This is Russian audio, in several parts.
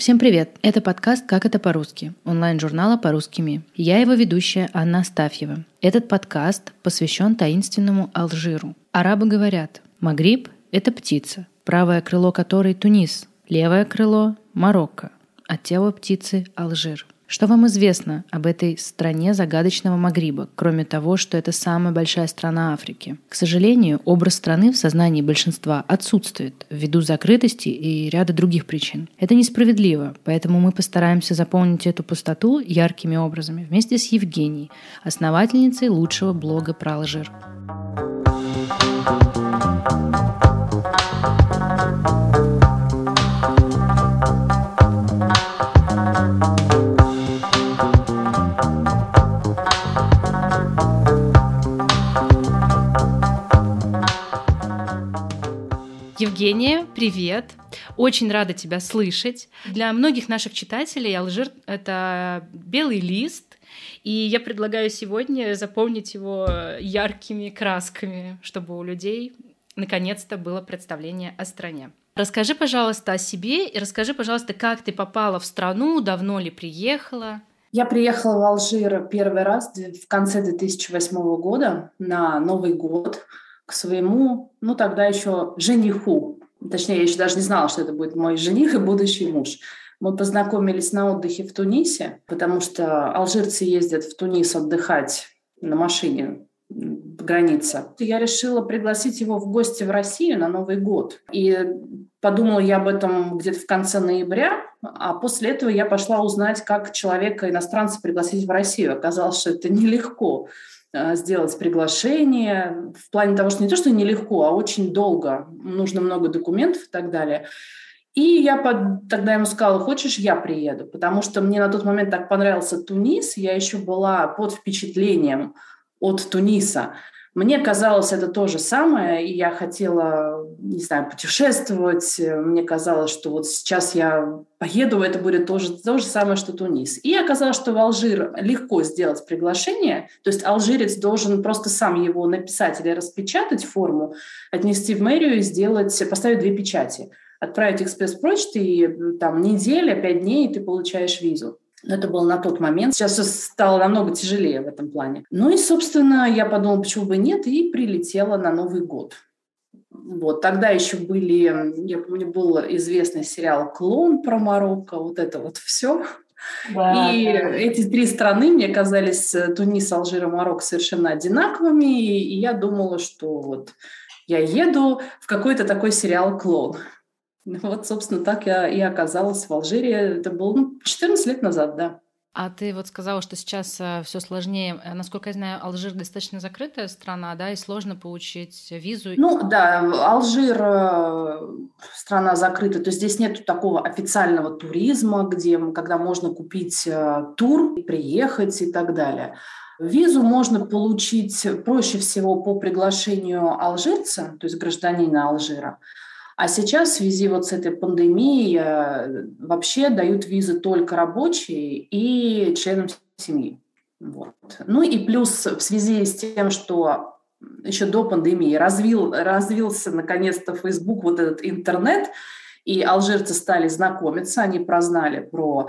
Всем привет! Это подкаст «Как это по-русски» онлайн-журнала «По-русски Я его ведущая Анна Астафьева. Этот подкаст посвящен таинственному Алжиру. Арабы говорят, Магриб – это птица, правое крыло которой – Тунис, левое крыло – Марокко, а тело птицы – Алжир – что вам известно об этой стране загадочного Магриба, кроме того, что это самая большая страна Африки? К сожалению, образ страны в сознании большинства отсутствует ввиду закрытости и ряда других причин. Это несправедливо, поэтому мы постараемся заполнить эту пустоту яркими образами вместе с Евгенией, основательницей лучшего блога про Алжир. Евгения, привет! Очень рада тебя слышать. Для многих наших читателей Алжир — это белый лист, и я предлагаю сегодня заполнить его яркими красками, чтобы у людей наконец-то было представление о стране. Расскажи, пожалуйста, о себе и расскажи, пожалуйста, как ты попала в страну, давно ли приехала? Я приехала в Алжир первый раз в конце 2008 года на Новый год к своему, ну тогда еще жениху. Точнее, я еще даже не знала, что это будет мой жених и будущий муж. Мы познакомились на отдыхе в Тунисе, потому что алжирцы ездят в Тунис отдыхать на машине граница. Я решила пригласить его в гости в Россию на Новый год. И подумала я об этом где-то в конце ноября, а после этого я пошла узнать, как человека, иностранца, пригласить в Россию. Оказалось, что это нелегко. Э, сделать приглашение, в плане того, что не то, что нелегко, а очень долго, нужно много документов и так далее. И я под, тогда ему сказала, хочешь, я приеду, потому что мне на тот момент так понравился Тунис, я еще была под впечатлением от Туниса. Мне казалось это то же самое, и я хотела, не знаю, путешествовать. Мне казалось, что вот сейчас я поеду, это будет то же, то же самое, что Тунис. И оказалось, что в Алжир легко сделать приглашение, то есть алжирец должен просто сам его написать или распечатать форму, отнести в мэрию и сделать, поставить две печати отправить экспресс-почтой, и там неделя, пять дней, и ты получаешь визу. Но это было на тот момент. Сейчас стало намного тяжелее в этом плане. Ну и, собственно, я подумала, почему бы нет, и прилетела на Новый год. Вот, тогда еще были, я помню, был известный сериал «Клон» про Марокко, вот это вот все. Да, и да. эти три страны мне казались, э, Тунис, Алжир и Марокко, совершенно одинаковыми, и я думала, что вот я еду в какой-то такой сериал «Клон». Вот, собственно, так я и оказалась в Алжире. Это было ну, 14 лет назад, да. А ты вот сказала, что сейчас э, все сложнее. Э, насколько я знаю, Алжир достаточно закрытая страна, да, и сложно получить визу. Ну да, Алжир э, страна закрытая, то есть здесь нет такого официального туризма, где, когда можно купить тур, приехать и так далее. Визу можно получить проще всего по приглашению алжирца, то есть гражданина Алжира. А сейчас в связи вот с этой пандемией э, вообще дают визы только рабочие и членам семьи. Вот. Ну и плюс в связи с тем, что еще до пандемии развил, развился наконец-то Facebook, вот этот интернет, и алжирцы стали знакомиться, они прознали про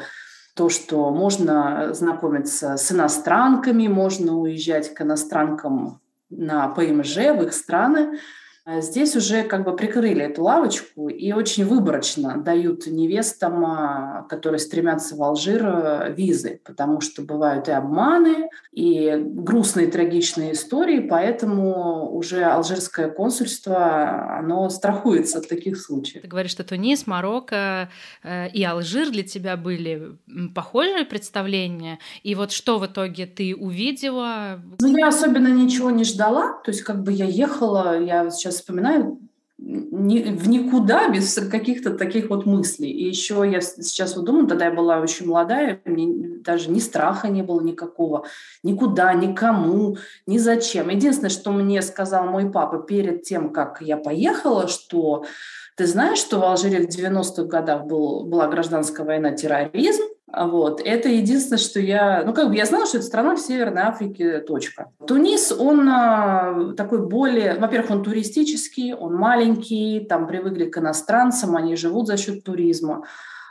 то, что можно знакомиться с иностранками, можно уезжать к иностранкам на ПМЖ в их страны. А здесь уже как бы прикрыли эту лавочку и очень выборочно дают невестам, а, которые стремятся в Алжир, э, визы, потому что бывают и обманы, и грустные трагичные истории, поэтому уже алжирское консульство, оно страхуется от таких случаев. Ты говоришь, что Тунис, Марокко э, и Алжир для тебя были похожие представления, и вот что в итоге ты увидела? Ну, я особенно ничего не ждала, то есть как бы я ехала, я сейчас сейчас вспоминаю, в никуда без каких-то таких вот мыслей. И еще я сейчас вот думаю, тогда я была очень молодая, мне даже ни страха не было никакого, никуда, никому, ни зачем. Единственное, что мне сказал мой папа перед тем, как я поехала, что ты знаешь, что в Алжире в 90-х годах был, была гражданская война, терроризм, вот. Это единственное, что я... Ну, как бы я знала, что это страна в Северной Африке, точка. Тунис, он а, такой более... Во-первых, он туристический, он маленький, там привыкли к иностранцам, они живут за счет туризма.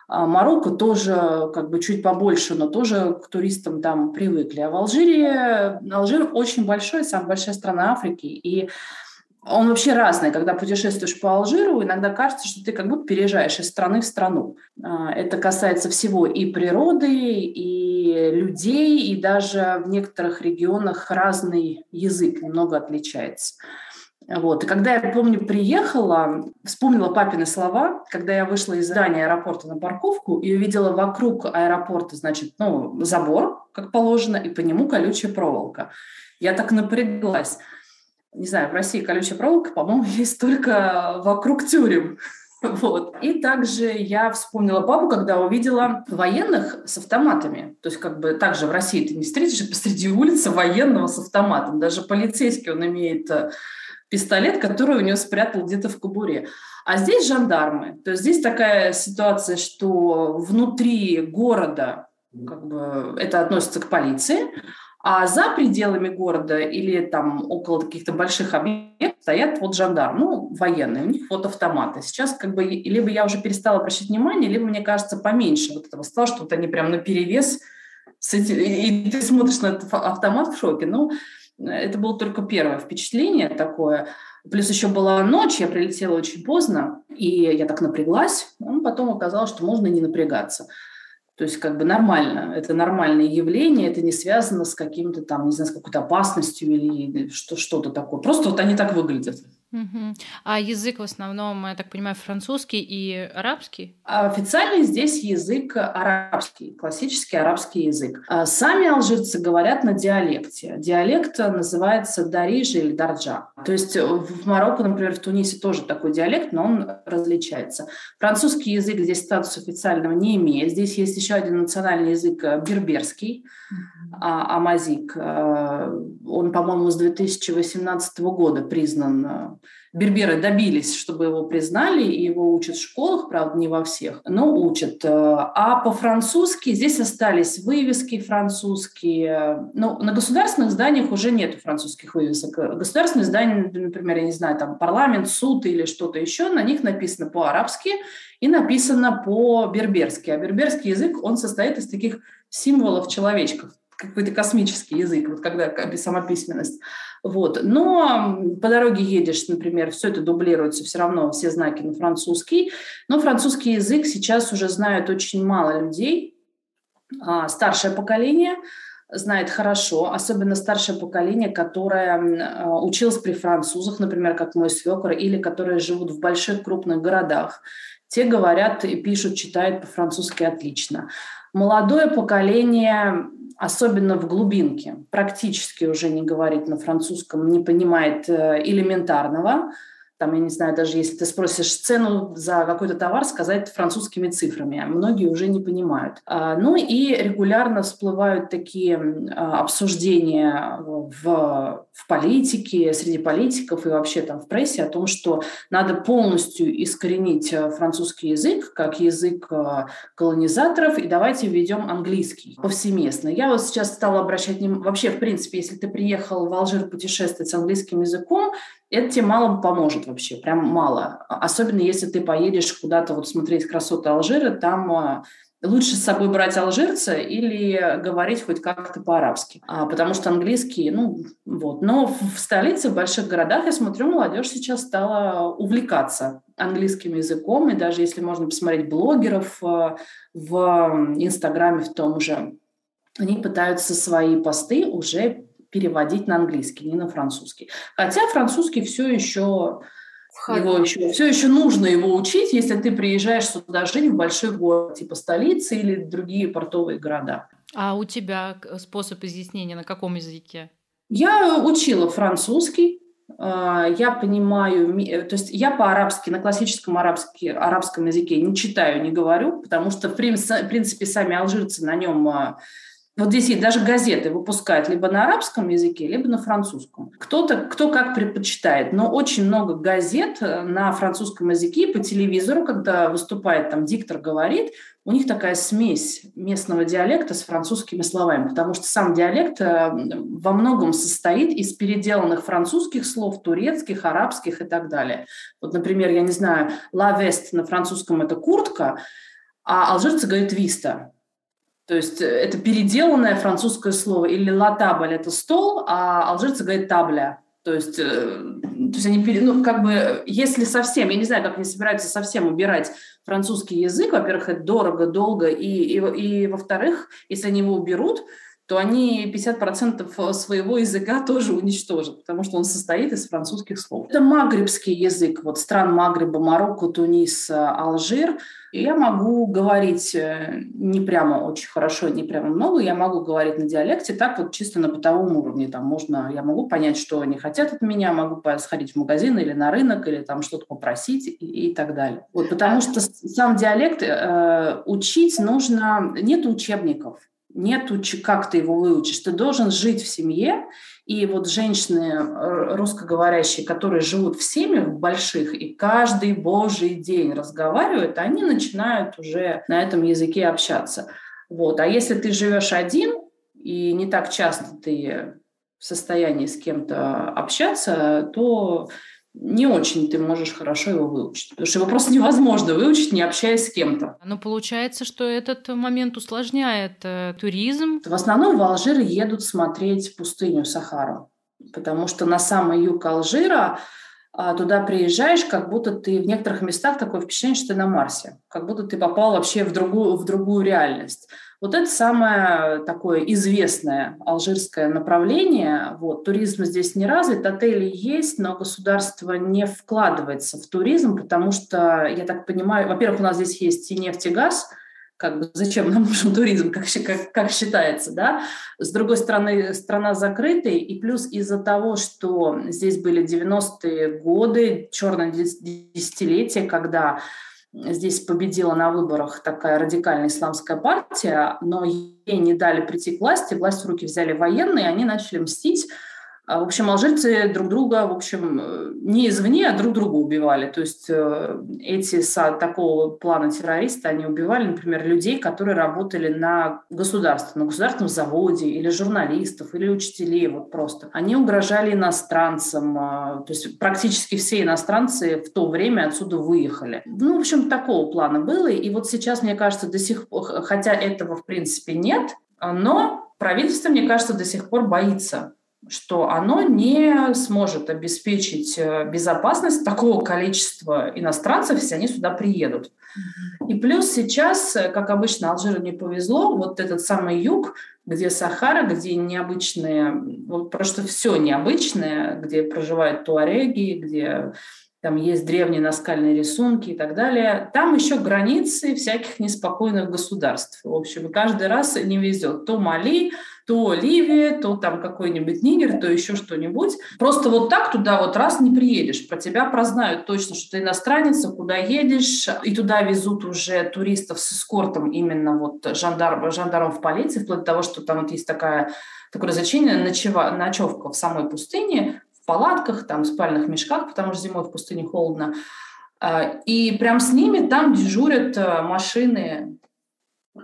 А Марокко тоже как бы чуть побольше, но тоже к туристам там привыкли. А в Алжире, Алжир очень большой, самая большая страна Африки, и он вообще разный. Когда путешествуешь по Алжиру, иногда кажется, что ты как будто переезжаешь из страны в страну. А, это касается всего и природы, и людей, и даже в некоторых регионах разный язык немного отличается. Вот. И когда я, помню, приехала, вспомнила папины слова, когда я вышла из здания аэропорта на парковку и увидела вокруг аэропорта, значит, ну, забор, как положено, и по нему колючая проволока. Я так напряглась не знаю, в России колючая проволока, по-моему, есть только вокруг тюрем. Вот. И также я вспомнила папу, когда увидела военных с автоматами. То есть как бы также в России ты не встретишь посреди улицы военного с автоматом. Даже полицейский, он имеет э, пистолет, который у него спрятал где-то в кобуре. А здесь жандармы. То есть здесь такая ситуация, что внутри города как бы это относится к полиции, а за пределами города или там около каких-то больших объектов стоят вот жандарм, ну, военные, у них вот автоматы. Сейчас как бы либо я уже перестала обращать внимание, либо, мне кажется, поменьше вот этого стало, что вот они прям на перевес и ты смотришь на этот автомат в шоке. Ну, это было только первое впечатление такое. Плюс еще была ночь, я прилетела очень поздно, и я так напряглась. Потом оказалось, что можно не напрягаться. То есть как бы нормально, это нормальное явление, это не связано с каким-то там, не знаю, с какой-то опасностью или что, что-то такое. Просто вот они так выглядят. Угу. А язык в основном, я так понимаю, французский и арабский? Официальный здесь язык арабский, классический арабский язык. А сами алжирцы говорят на диалекте. Диалект называется дарижи или дарджа. То есть в Марокко, например, в Тунисе тоже такой диалект, но он различается. Французский язык здесь статус официального не имеет. Здесь есть еще один национальный язык э, берберский, а, амазик. Э, он, по-моему, с 2018 года признан э, Берберы добились, чтобы его признали, и его учат в школах, правда, не во всех, но учат. А по-французски здесь остались вывески французские. Ну, на государственных зданиях уже нет французских вывесок. Государственные здания, например, я не знаю, там парламент, суд или что-то еще, на них написано по-арабски и написано по-берберски. А берберский язык, он состоит из таких символов человечков, какой-то космический язык, вот когда сама письменность. Вот. Но по дороге едешь, например, все это дублируется, все равно все знаки на французский. Но французский язык сейчас уже знают очень мало людей. А, старшее поколение знает хорошо, особенно старшее поколение, которое а, училось при французах, например, как мой свекр, или которые живут в больших крупных городах. Те говорят и пишут, читают по-французски отлично. Молодое поколение особенно в глубинке, практически уже не говорит на французском, не понимает э, элементарного, там, я не знаю, даже если ты спросишь цену за какой-то товар, сказать французскими цифрами. А многие уже не понимают. А, ну и регулярно всплывают такие а, обсуждения в, в политике, среди политиков и вообще там в прессе о том, что надо полностью искоренить э, французский язык как язык э, колонизаторов, и давайте введем английский повсеместно. Я вот сейчас стала обращать внимание, вообще, в принципе, если ты приехал в Алжир путешествовать с английским языком, это тебе мало поможет вообще, прям мало. Особенно если ты поедешь куда-то вот смотреть красоты Алжира, там а, лучше с собой брать алжирца или говорить хоть как-то по-арабски, а, потому что английский, ну вот. Но в столице, в больших городах, я смотрю, молодежь сейчас стала увлекаться английским языком, и даже если можно посмотреть блогеров а, в Инстаграме в том же, они пытаются свои посты уже переводить на английский, не на французский. Хотя французский все еще его еще, все еще нужно его учить, если ты приезжаешь сюда жить в большой город, типа столицы или другие портовые города. А у тебя способ изъяснения на каком языке? Я учила французский, а, я понимаю, то есть я по-арабски, на классическом арабске, арабском языке не читаю, не говорю, потому что, в принципе, сами алжирцы на нем а, вот здесь есть даже газеты выпускают либо на арабском языке, либо на французском. Кто-то, кто как предпочитает, но очень много газет э, на французском языке по телевизору, когда выступает там диктор, говорит, у них такая смесь местного диалекта с французскими словами, потому что сам диалект э, во многом состоит из переделанных французских слов, турецких, арабских и так далее. Вот, например, я не знаю, «la veste» на французском – это куртка, а алжирцы говорят «виста». То есть это переделанное французское слово. Или «ла табль» – это стол, а алжирцы говорят «табля». То есть, э, то есть они, ну, как бы, если совсем, я не знаю, как они собираются совсем убирать французский язык, во-первых, это дорого, долго, и, и, и во-вторых, если они его уберут, то они 50% своего языка тоже уничтожат, потому что он состоит из французских слов. Это магрибский язык, вот стран Магриба, Марокко, Тунис, Алжир. И я могу говорить э, не прямо очень хорошо, не прямо много, я могу говорить на диалекте, так вот чисто на бытовом уровне. Там можно, я могу понять, что они хотят от меня, могу сходить в магазин или на рынок, или там что-то попросить и, и так далее. Вот, потому что сам диалект э, учить нужно, нет учебников нету, как ты его выучишь. Ты должен жить в семье, и вот женщины э, русскоговорящие, которые живут в семьях больших и каждый божий день разговаривают, они начинают уже на этом языке общаться. Вот. А если ты живешь один, и не так часто ты в состоянии с кем-то общаться, то не очень ты можешь хорошо его выучить. Потому что его просто невозможно выучить, не общаясь с кем-то. Но получается, что этот момент усложняет э, туризм. В основном в Алжир едут смотреть пустыню Сахару. Потому что на самый юг Алжира а, туда приезжаешь, как будто ты в некоторых местах такое впечатление, что ты на Марсе. Как будто ты попал вообще в другую, в другую реальность. Вот это самое такое известное алжирское направление. Вот, туризм здесь не развит, отели есть, но государство не вкладывается в туризм, потому что, я так понимаю, во-первых, у нас здесь есть и нефть, и газ, как бы зачем нам нужен туризм, как, как, как считается, да. С другой стороны, страна закрытая, и плюс из-за того, что здесь были 90-е годы, черное десятилетие, когда Здесь победила на выборах такая радикальная исламская партия, но ей не дали прийти к власти, власть в руки взяли военные, они начали мстить в общем, алжирцы друг друга, в общем, э, не извне, а друг друга убивали. То есть э, эти со такого плана террористы, они убивали, например, людей, которые работали на государстве, на государственном заводе, или журналистов, или учителей, вот просто. Они угрожали иностранцам, а, то есть практически все иностранцы в то время отсюда выехали. Ну, в общем, такого плана было. И вот сейчас, мне кажется, до сих пор, хотя этого в принципе нет, но правительство, мне кажется, до сих пор боится что оно не сможет обеспечить э, безопасность такого количества иностранцев, если они сюда приедут. И плюс сейчас, э, как обычно, Алжиру не повезло, вот этот самый юг, где Сахара, где необычные, вот просто все необычное, где проживают туареги, где там есть древние наскальные рисунки и так далее. Там еще границы всяких неспокойных государств. В общем, каждый раз не везет. То Мали, то Ливия, то там какой-нибудь Нигер, то еще что-нибудь. Просто вот так туда вот раз не приедешь. Про тебя прознают точно, что ты иностранец, а куда едешь. И туда везут уже туристов с эскортом именно вот жандармов в полиции, вплоть до того, что там вот есть такая такое развлечение, ночева, ночевка в самой пустыне, палатках, там, в спальных мешках, потому что зимой в пустыне холодно. А, и прям с ними там дежурят э, машины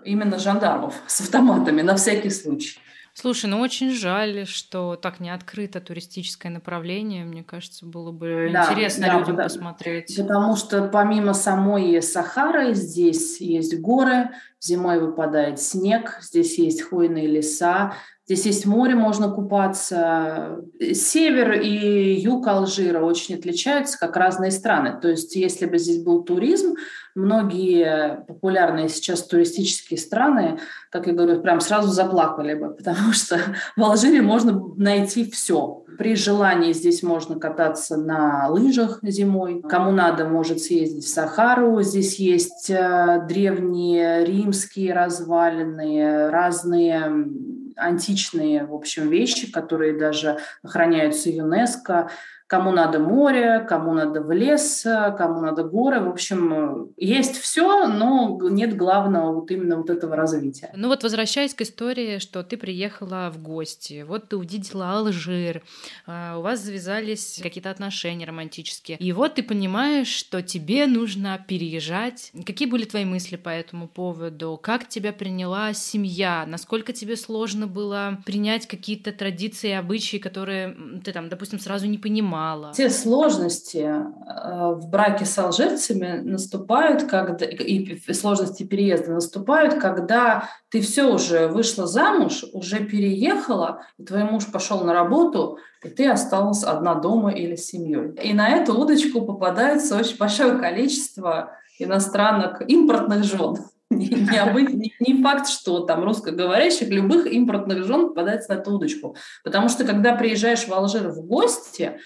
именно жандармов с автоматами на всякий случай. Слушай, ну очень жаль, что так не открыто туристическое направление. Мне кажется, было бы да, интересно да, людям да, посмотреть. Потому что помимо самой Сахары здесь есть горы, зимой выпадает снег, здесь есть хвойные леса, Здесь есть море, можно купаться. Север и юг Алжира очень отличаются, как разные страны. То есть если бы здесь был туризм, многие популярные сейчас туристические страны, как я говорю, прям сразу заплакали бы, потому что в Алжире можно найти все. При желании здесь можно кататься на лыжах зимой. Кому надо, может съездить в Сахару. Здесь есть э, древние римские развалины, разные античные, в общем, вещи, которые даже охраняются ЮНЕСКО. Кому надо море, кому надо в лес, кому надо горы. В общем, есть все, но нет главного вот именно вот этого развития. Ну вот возвращаясь к истории, что ты приехала в гости, вот ты увидела Алжир, а, у вас завязались какие-то отношения романтические, и вот ты понимаешь, что тебе нужно переезжать. Какие были твои мысли по этому поводу? Как тебя приняла семья? Насколько тебе сложно было принять какие-то традиции и обычаи, которые ты там, допустим, сразу не понимала? Мало. Те сложности э, в браке с алжирцами наступают, когда и сложности переезда наступают, когда ты все уже вышла замуж, уже переехала, и твой муж пошел на работу, и ты осталась одна дома или с семьей. И на эту удочку попадается очень большое количество иностранных импортных жен. Не, не, не факт, что там русскоговорящих, любых импортных жен попадается на эту удочку. Потому что когда приезжаешь в Алжир в гости,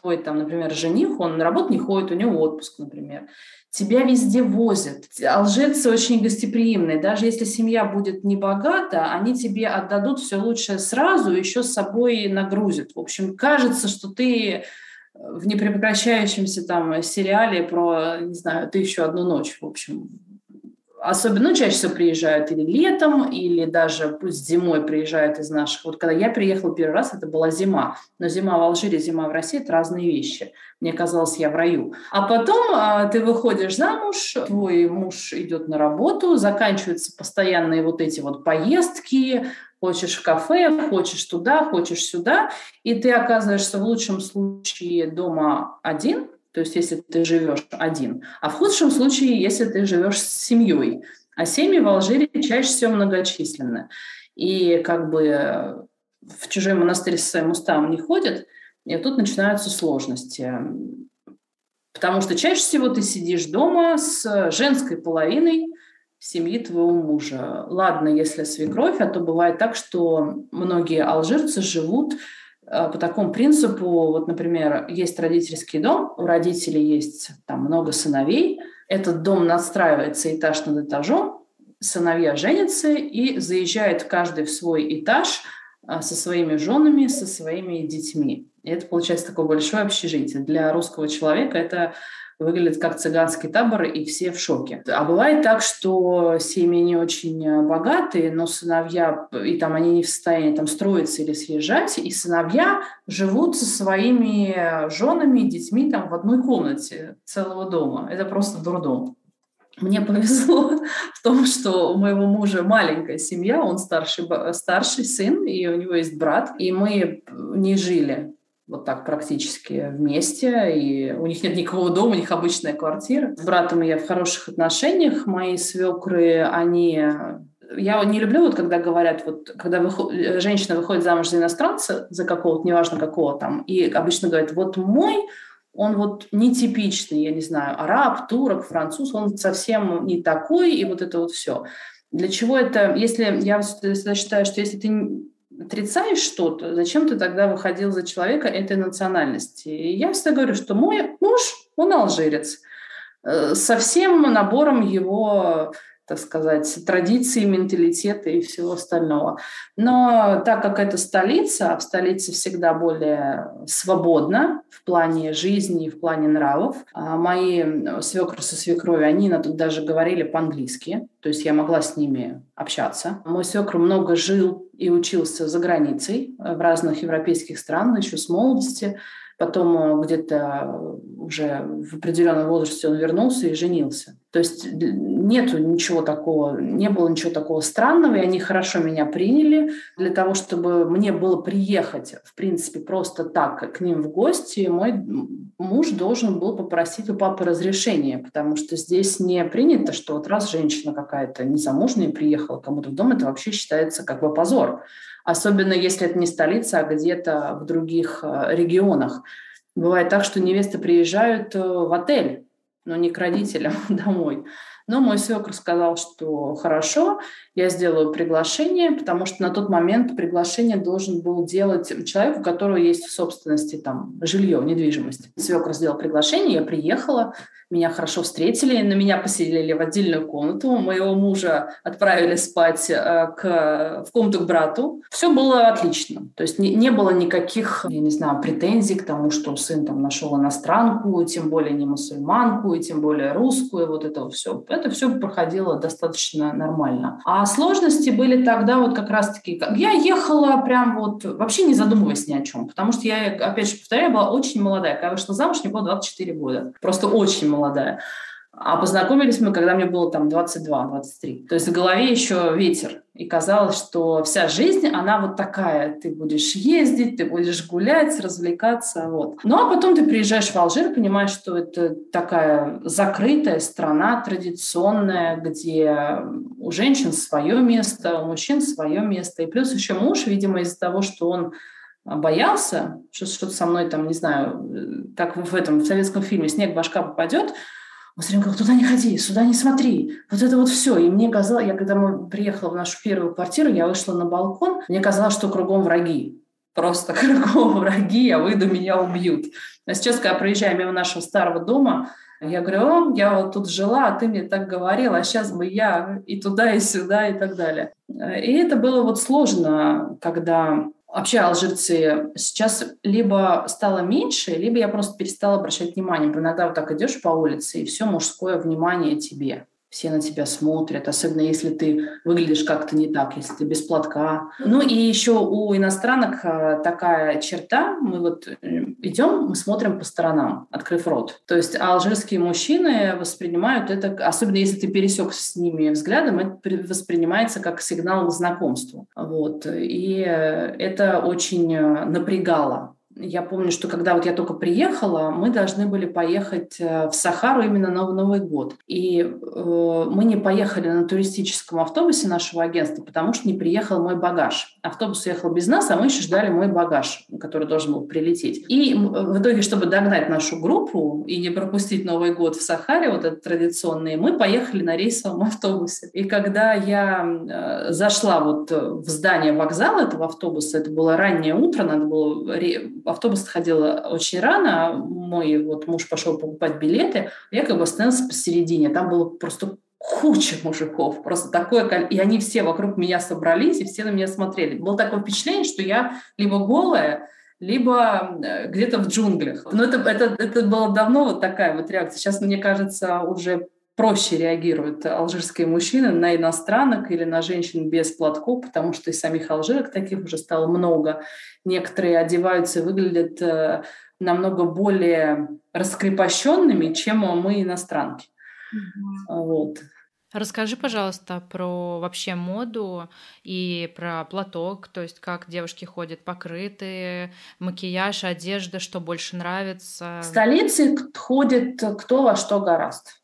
твой там, например, жених, он на работу не ходит, у него отпуск, например. Тебя везде возят. Алжирцы очень гостеприимные. Даже если семья будет не богата, они тебе отдадут все лучшее сразу, еще с собой нагрузят. В общем, кажется, что ты в непрекращающемся там сериале про, не знаю, ты еще одну ночь, в общем, особенно, ну, чаще всего приезжают или летом, или даже пусть зимой приезжают из наших. Вот когда я приехала первый раз, это была зима. Но зима в Алжире, зима в России – это разные вещи. Мне казалось, я в раю. А потом а, ты выходишь замуж, твой муж идет на работу, заканчиваются постоянные вот эти вот поездки, хочешь в кафе, хочешь туда, хочешь сюда, и ты оказываешься в лучшем случае дома один – то есть если ты живешь один, а в худшем случае, если ты живешь с семьей. А семьи в Алжире чаще всего многочисленны. И как бы в чужой монастырь со своим уставом не ходят, и тут начинаются сложности. Потому что чаще всего ты сидишь дома с женской половиной семьи твоего мужа. Ладно, если свекровь, а то бывает так, что многие алжирцы живут по такому принципу, вот, например, есть родительский дом, у родителей есть там много сыновей, этот дом надстраивается этаж над этажом, сыновья женятся и заезжают каждый в свой этаж э, со своими женами, со своими детьми. И это получается такое большое общежитие. Для русского человека это выглядит как цыганский табор, и все в шоке. А бывает так, что семьи не очень э, богатые, но сыновья, и там они не в состоянии там строиться или съезжать, и сыновья живут со своими женами и детьми там в одной комнате целого дома. Это просто дурдом. Мне повезло в том, что у моего мужа маленькая семья, он старший, старший сын, и у него есть брат, и мы не жили вот так практически вместе, и у них нет никакого дома, у них обычная квартира. С братом я в хороших отношениях, мои свекры, они... Я не люблю, вот когда говорят, вот когда выход... женщина выходит замуж за иностранца, за какого-то, неважно какого там, и обычно говорят, вот мой он вот нетипичный, я не знаю, араб, турок, француз, он совсем не такой, и вот это вот все. Для чего это, если я считаю, что если ты отрицаешь что-то, зачем ты тогда выходил за человека этой национальности? И я всегда говорю, что мой муж, он алжирец, э, со всем набором его так сказать, традиции, менталитета и всего остального. Но так как это столица, а в столице всегда более свободно в плане жизни и в плане нравов, а мои свекры со свекровью, они тут даже говорили по-английски, то есть я могла с ними общаться. Мой свекр много жил и учился за границей в разных европейских странах еще с молодости. Потом э, где-то уже в определенном возрасте он вернулся и женился. То есть нету ничего такого, не было ничего такого странного, и они хорошо меня приняли. Для того, чтобы мне было приехать, в принципе, просто так к ним в гости, мой муж должен был попросить у папы разрешения, потому что здесь не принято, что вот раз женщина какая-то незамужняя приехала кому-то в дом, это вообще считается как бы позор. Особенно если это не столица, а где-то в других э, регионах. Бывает так, что невесты приезжают э, в отель, но не к родителям домой. Но мой свекр сказал, что хорошо, я сделаю приглашение, потому что на тот момент приглашение должен был делать человек, у которого есть в собственности там жилье, недвижимость. Свекр сделал приглашение, я приехала, меня хорошо встретили, на меня поселили в отдельную комнату, моего мужа отправили спать э, к, в комнату к брату. Все было отлично. То есть не, не было никаких, я не знаю, претензий к тому, что сын там нашел иностранку, тем более не мусульманку, и тем более русскую, вот это все. Это все проходило достаточно нормально. А сложности были тогда вот как раз-таки... Я ехала прям вот вообще не задумываясь ни о чем, потому что я, опять же повторяю, была очень молодая. Когда вышла замуж, мне было 24 года. Просто очень молодая. А познакомились мы, когда мне было там 22-23. То есть в голове еще ветер. И казалось, что вся жизнь, она вот такая. Ты будешь ездить, ты будешь гулять, развлекаться. Вот. Ну а потом ты приезжаешь в Алжир, понимаешь, что это такая закрытая страна, традиционная, где у женщин свое место, у мужчин свое место. И плюс еще муж, видимо, из-за того, что он боялся, что что-то со мной там, не знаю, как в этом в советском фильме «Снег башка попадет», он все время говорил, туда не ходи, сюда не смотри. Вот это вот все. И мне казалось, я когда мы приехала в нашу первую квартиру, я вышла на балкон, мне казалось, что кругом враги. Просто кругом враги, я выйду, меня убьют. А сейчас, когда проезжаю мимо нашего старого дома, я говорю, о, я вот тут жила, а ты мне так говорила, а сейчас бы я и туда, и сюда, и так далее. И это было вот сложно, когда Вообще алжирцы сейчас либо стало меньше, либо я просто перестала обращать внимание. Иногда вот так идешь по улице, и все мужское внимание тебе все на тебя смотрят, особенно если ты выглядишь как-то не так, если ты без платка. Ну и еще у иностранок а, такая черта, мы вот э, идем, мы смотрим по сторонам, открыв рот. То есть алжирские мужчины воспринимают это, особенно если ты пересекся с ними взглядом, это воспринимается как сигнал к знакомству. Вот. И э, это очень э, напрягало я помню, что когда вот я только приехала, мы должны были поехать э, в Сахару именно на Новый год. И э, мы не поехали на туристическом автобусе нашего агентства, потому что не приехал мой багаж. Автобус уехал без нас, а мы еще ждали мой багаж, который должен был прилететь. И в итоге, чтобы догнать нашу группу и не пропустить Новый год в Сахаре, вот этот традиционный, мы поехали на рейсовом автобусе. И когда я э, зашла вот в здание вокзала этого автобуса, это было раннее утро, надо было автобус ходил очень рано, мой вот муж пошел покупать билеты, я как бы остановилась посередине, там было просто куча мужиков, просто такое, и они все вокруг меня собрались, и все на меня смотрели. Было такое впечатление, что я либо голая, либо э, где-то в джунглях. Но это, это, это было давно вот такая вот реакция. Сейчас, мне кажется, уже проще реагируют алжирские мужчины на иностранок или на женщин без платков, потому что и самих алжирок таких уже стало много. Некоторые одеваются и выглядят э, намного более раскрепощенными, чем мы иностранки. Mm-hmm. Вот. Расскажи, пожалуйста, про вообще моду и про платок, то есть как девушки ходят покрытые, макияж, одежда, что больше нравится. В столице ходит кто во что гораст.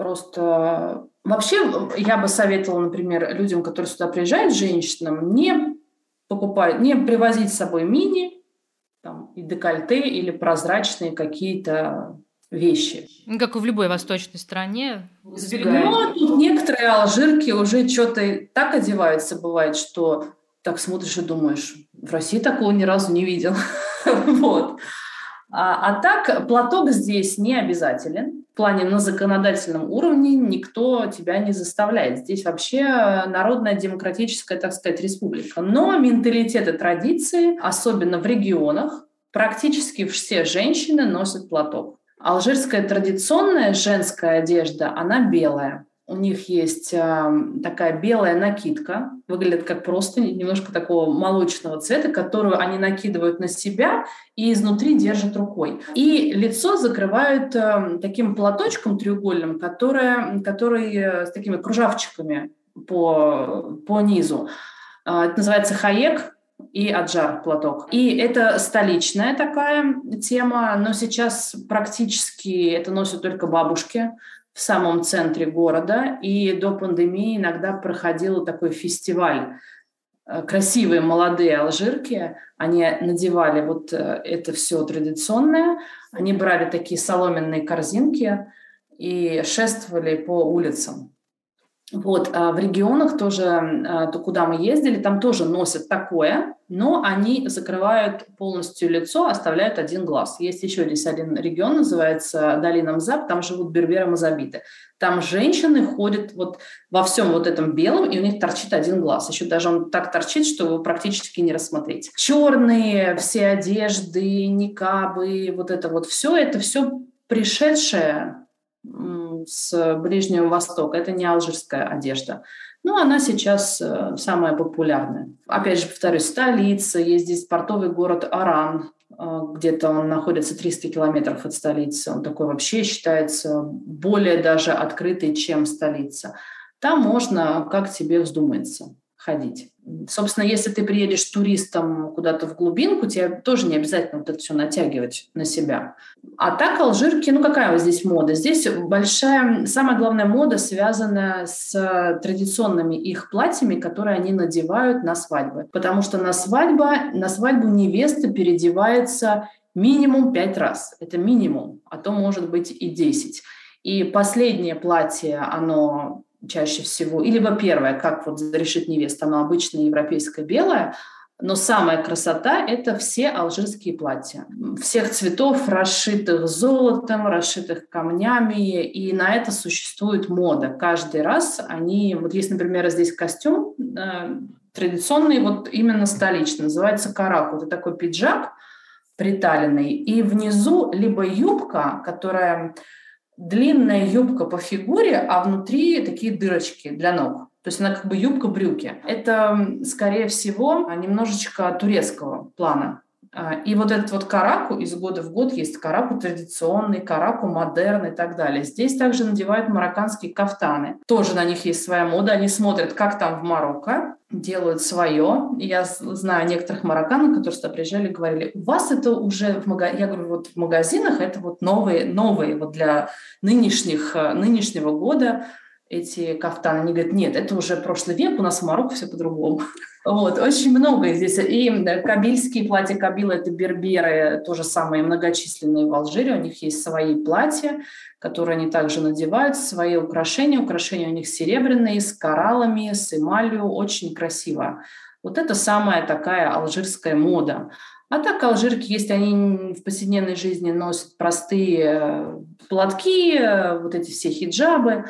Просто вообще я бы советовала, например, людям, которые сюда приезжают, женщинам, не покупать, не привозить с собой мини, там, и декольте или прозрачные какие-то вещи. Ну, как и в любой восточной стране. Но ну, тут некоторые алжирки уже что-то так одеваются, бывает, что так смотришь и думаешь, в России такого ни разу не видел. вот. А, а так, платок здесь не обязателен. В плане на законодательном уровне никто тебя не заставляет. Здесь вообще народная демократическая, так сказать, республика. Но менталитет и традиции, особенно в регионах, практически все женщины носят платок. Алжирская традиционная женская одежда, она белая. У них есть э, такая белая накидка, выглядит как просто немножко такого молочного цвета, которую они накидывают на себя и изнутри держат рукой. И лицо закрывают э, таким платочком треугольным, которое, который э, с такими кружавчиками по, по низу. Э, это называется хаек, и аджар платок. И это столичная такая тема, но сейчас практически это носят только бабушки в самом центре города, и до пандемии иногда проходил такой фестиваль. Э, красивые молодые алжирки, они надевали вот э, это все традиционное, они брали такие соломенные корзинки и шествовали по улицам. Вот, а в регионах тоже, а, то, куда мы ездили, там тоже носят такое, но они закрывают полностью лицо, оставляют один глаз. Есть еще здесь один регион, называется Долина Мзаб, там живут берберы Мазабиты. Там женщины ходят вот во всем вот этом белом, и у них торчит один глаз. Еще даже он так торчит, что его практически не рассмотреть. Черные все одежды, никабы, вот это вот все, это все пришедшее с Ближнего Востока. Это не алжирская одежда. Но она сейчас э, самая популярная. Опять же, повторюсь, столица, есть здесь портовый город Аран, а, где-то он находится 300 километров от столицы, он такой вообще считается более даже открытый, чем столица. Там можно, как тебе вздумается ходить. Собственно, если ты приедешь туристом куда-то в глубинку, тебе тоже не обязательно вот это все натягивать на себя. А так алжирки, ну какая вот здесь мода? Здесь большая, самая главная мода связана с традиционными их платьями, которые они надевают на свадьбы. Потому что на, свадьба, на свадьбу невеста переодевается минимум пять раз. Это минимум, а то может быть и десять. И последнее платье, оно чаще всего, или либо первое, как вот решит невеста, оно обычное европейское белое, но самая красота – это все алжирские платья. Всех цветов, расшитых золотом, расшитых камнями. И на это существует мода. Каждый раз они… Вот есть, например, здесь костюм э, традиционный, вот именно столичный, называется караку. Это такой пиджак приталенный. И внизу либо юбка, которая длинная юбка по фигуре, а внутри такие дырочки для ног. То есть она как бы юбка-брюки. Это, скорее всего, немножечко турецкого плана. А, и вот этот вот караку из года в год есть караку традиционный, караку модерн и так далее. Здесь также надевают марокканские кафтаны. Тоже на них есть своя мода. Они смотрят, как там в Марокко, делают свое. Я знаю некоторых марокканов, которые сюда приезжали, говорили, у вас это уже в магазинах, я говорю, вот в магазинах это вот новые, новые вот для нынешних, э, нынешнего года эти кафтаны. Они говорят, нет, это уже прошлый век, у нас в Марокко все по-другому. Вот, очень много здесь. И кабильские платья Кабила – это берберы, тоже самые многочисленные в Алжире. У них есть свои платья, которые они также надевают, свои украшения. Украшения у них серебряные, с кораллами, с эмалью. Очень красиво. Вот это самая такая алжирская мода. А так алжирки, если они в повседневной жизни носят простые платки, вот эти все хиджабы,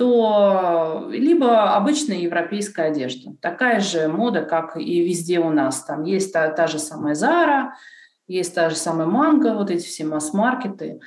то либо обычная европейская одежда. Такая же мода, как и везде у нас. Там есть та, та же самая Зара, есть та же самая Манго, вот эти все масс-маркеты.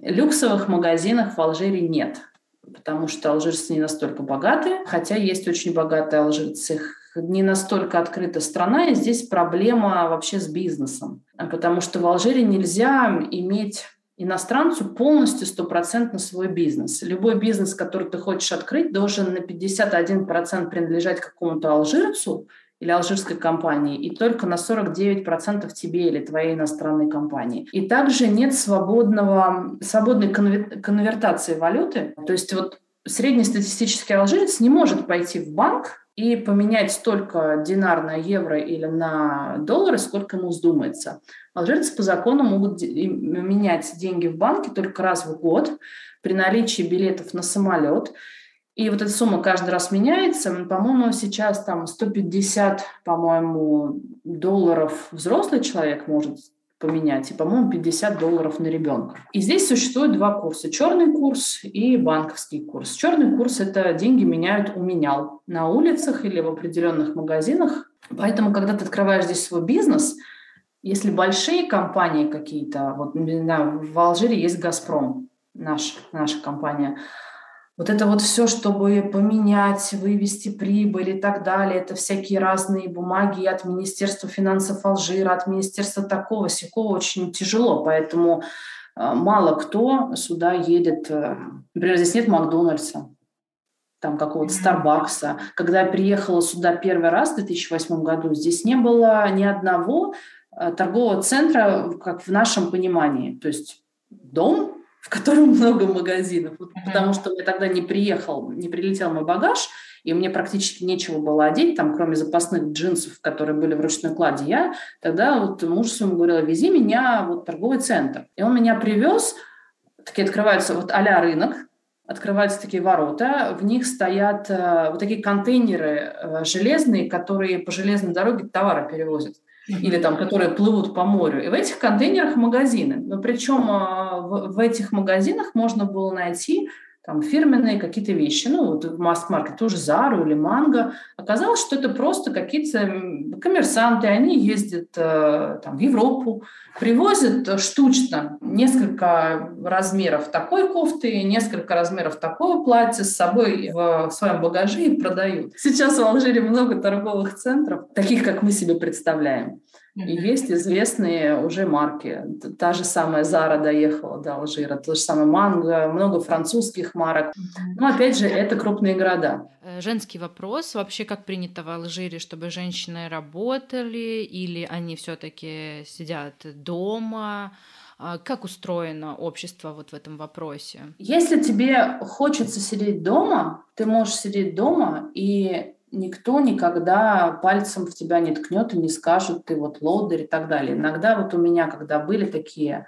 Люксовых магазинов в Алжире нет, потому что алжирцы не настолько богаты, хотя есть очень богатые алжирцы. Не настолько открыта страна, и здесь проблема вообще с бизнесом, потому что в Алжире нельзя иметь иностранцу полностью стопроцентно свой бизнес. Любой бизнес, который ты хочешь открыть, должен на 51% принадлежать какому-то алжирцу или алжирской компании, и только на 49% тебе или твоей иностранной компании. И также нет свободного, свободной конвертации валюты. То есть вот среднестатистический алжирец не может пойти в банк и поменять столько динар на евро или на доллары, сколько ему вздумается. Алжирцы по закону могут менять деньги в банке только раз в год при наличии билетов на самолет. И вот эта сумма каждый раз меняется. По-моему, сейчас там 150, по-моему, долларов взрослый человек может поменять, и, по-моему, 50 долларов на ребенка. И здесь существует два курса. Черный курс и банковский курс. Черный курс – это деньги меняют у менял на улицах или в определенных магазинах. Поэтому, когда ты открываешь здесь свой бизнес, если большие компании какие-то, вот не знаю, в Алжире есть «Газпром», наша, наша компания – вот это вот все, чтобы поменять, вывести прибыль и так далее, это всякие разные бумаги от Министерства финансов Алжира, от Министерства такого, сякого очень тяжело, поэтому э, мало кто сюда едет. Э, например, здесь нет Макдональдса, там какого-то Старбакса. Когда я приехала сюда первый раз в 2008 году, здесь не было ни одного э, торгового центра, как в нашем понимании. То есть дом, в котором много магазинов. Вот, mm-hmm. Потому что я тогда не приехал, не прилетел мой багаж, и мне практически нечего было одеть, там, кроме запасных джинсов, которые были в ручной кладе. Я тогда вот муж своему говорила, вези меня вот в торговый центр. И он меня привез, такие открываются вот а рынок, открываются такие ворота, в них стоят э, вот такие контейнеры э, железные, которые по железной дороге товары перевозят или там, которые плывут по морю. И в этих контейнерах магазины. Но причем а, в, в этих магазинах можно было найти там фирменные какие-то вещи, ну, вот в масс-маркет, тоже Зару или Манго. Оказалось, что это просто какие-то коммерсанты, они ездят э, там, в Европу, привозят штучно несколько размеров такой кофты, несколько размеров такого платья с собой в своем багаже и продают. Сейчас в Алжире много торговых центров, таких, как мы себе представляем И есть известные уже марки. Та же самая Зара доехала до Алжира, то же самое Манго, много французских марок. Но опять же, это крупные города. Э, женский вопрос. Вообще, как принято в Алжире, чтобы женщины работали или они все таки сидят дома? А как устроено общество вот в этом вопросе? Если тебе хочется сидеть дома, ты можешь сидеть дома, и никто никогда пальцем в тебя не ткнет и не скажет, ты вот лодырь и так далее. Иногда вот у меня, когда были такие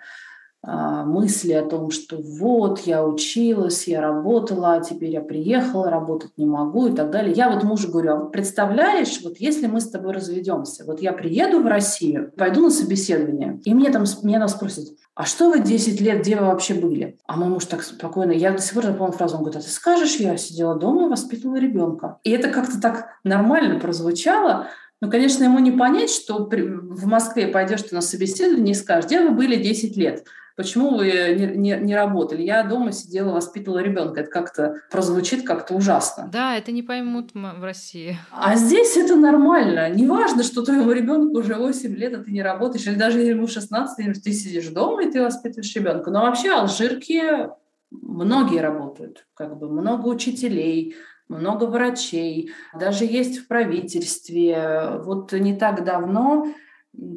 мысли о том, что вот я училась, я работала, а теперь я приехала, работать не могу и так далее. Я вот мужу говорю, а представляешь, вот если мы с тобой разведемся, вот я приеду в Россию, пойду на собеседование, и мне там, меня там спросят, а что вы 10 лет, где вы вообще были? А мой муж так спокойно, я до сих пор запомнила фразу, он говорит, а ты скажешь, я сидела дома и воспитывала ребенка. И это как-то так нормально прозвучало, ну, конечно, ему не понять, что в Москве пойдешь ты на собеседование и скажешь, где вы были 10 лет. Почему вы не, не, не работали? Я дома сидела, воспитывала ребенка. Это как-то прозвучит как-то ужасно. Да, это не поймут в России. А здесь это нормально. Неважно, что твоему ребенку уже 8 лет, а ты не работаешь, или даже ему 16, ты сидишь дома и ты воспитываешь ребенка. Но вообще алжирки многие работают, как бы много учителей, много врачей, даже есть в правительстве. Вот не так давно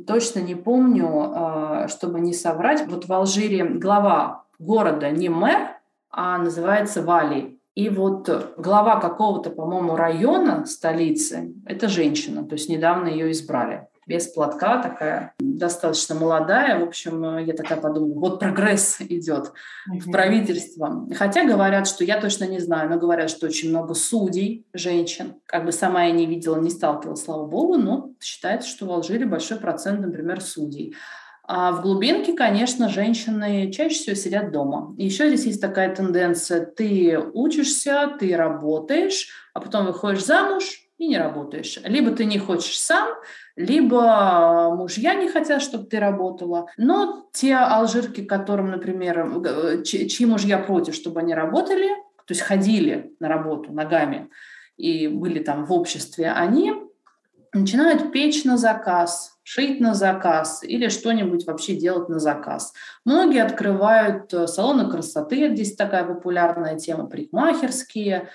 Точно не помню, а, чтобы не соврать. Вот в Алжире глава города не мэр, а называется Вали. И вот глава какого-то, по-моему, района столицы – это женщина, то есть недавно ее избрали без платка, такая достаточно молодая. В общем, я такая подумала, вот прогресс идет mm-hmm. в правительство. Хотя говорят, что я точно не знаю, но говорят, что очень много судей, женщин. Как бы сама я не видела, не сталкивалась, слава богу, но считается, что в Алжире большой процент, например, судей. А в глубинке, конечно, женщины чаще всего сидят дома. И еще здесь есть такая тенденция. Ты учишься, ты работаешь, а потом выходишь замуж и не работаешь. Либо ты не хочешь сам, либо мужья не хотят, чтобы ты работала. Но те алжирки, которым, например, чьи мужья против, чтобы они работали, то есть ходили на работу ногами и были там в обществе, они начинают печь на заказ, шить на заказ или что-нибудь вообще делать на заказ. Многие открывают э, салоны красоты, здесь такая популярная тема, парикмахерские,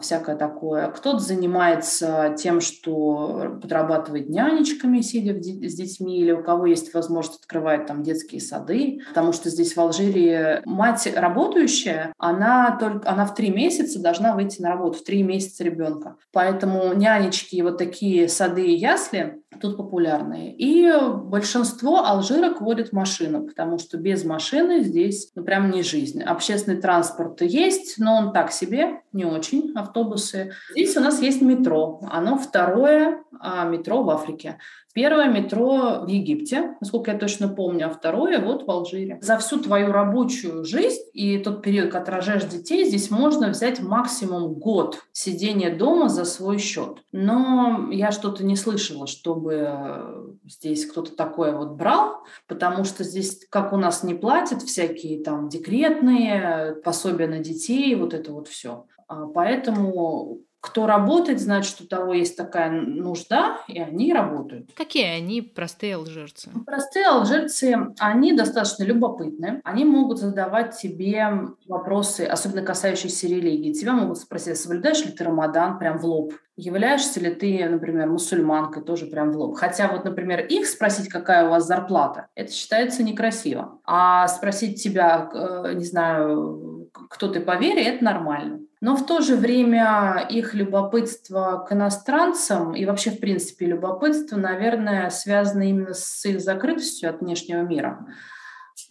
всякое такое. Кто-то занимается тем, что подрабатывает нянечками, сидя с детьми, или у кого есть возможность открывать там детские сады, потому что здесь в Алжире мать работающая, она только она в три месяца должна выйти на работу, в три месяца ребенка. Поэтому нянечки, вот такие сады и ясли тут популярные. И большинство алжирок водят машину, потому что без машины здесь ну, прям не жизнь. Общественный транспорт есть, но он так себе, не очень, автобусы. Здесь у нас есть метро. Оно второе а, метро в Африке. Первое метро в Египте, насколько я точно помню, а второе вот в Алжире. За всю твою рабочую жизнь и тот период, когда рожаешь детей, здесь можно взять максимум год сидения дома за свой счет. Но я что-то не слышала, чтобы здесь кто-то такое вот брал, потому что здесь, как у нас не платят, всякие там декретные, пособия на детей, вот это вот все. А поэтому кто работает, знает, что у того есть такая нужда, и они работают. Какие они простые алжирцы? Простые алжирцы, они достаточно любопытны. Они могут задавать тебе вопросы, особенно касающиеся религии. Тебя могут спросить, соблюдаешь ли ты Рамадан прям в лоб? Являешься ли ты, например, мусульманкой тоже прям в лоб? Хотя вот, например, их спросить, какая у вас зарплата, это считается некрасиво. А спросить тебя, э, не знаю, кто ты по вере, это нормально. Но в то же время их любопытство к иностранцам и вообще, в принципе, любопытство, наверное, связано именно с их закрытостью от внешнего мира.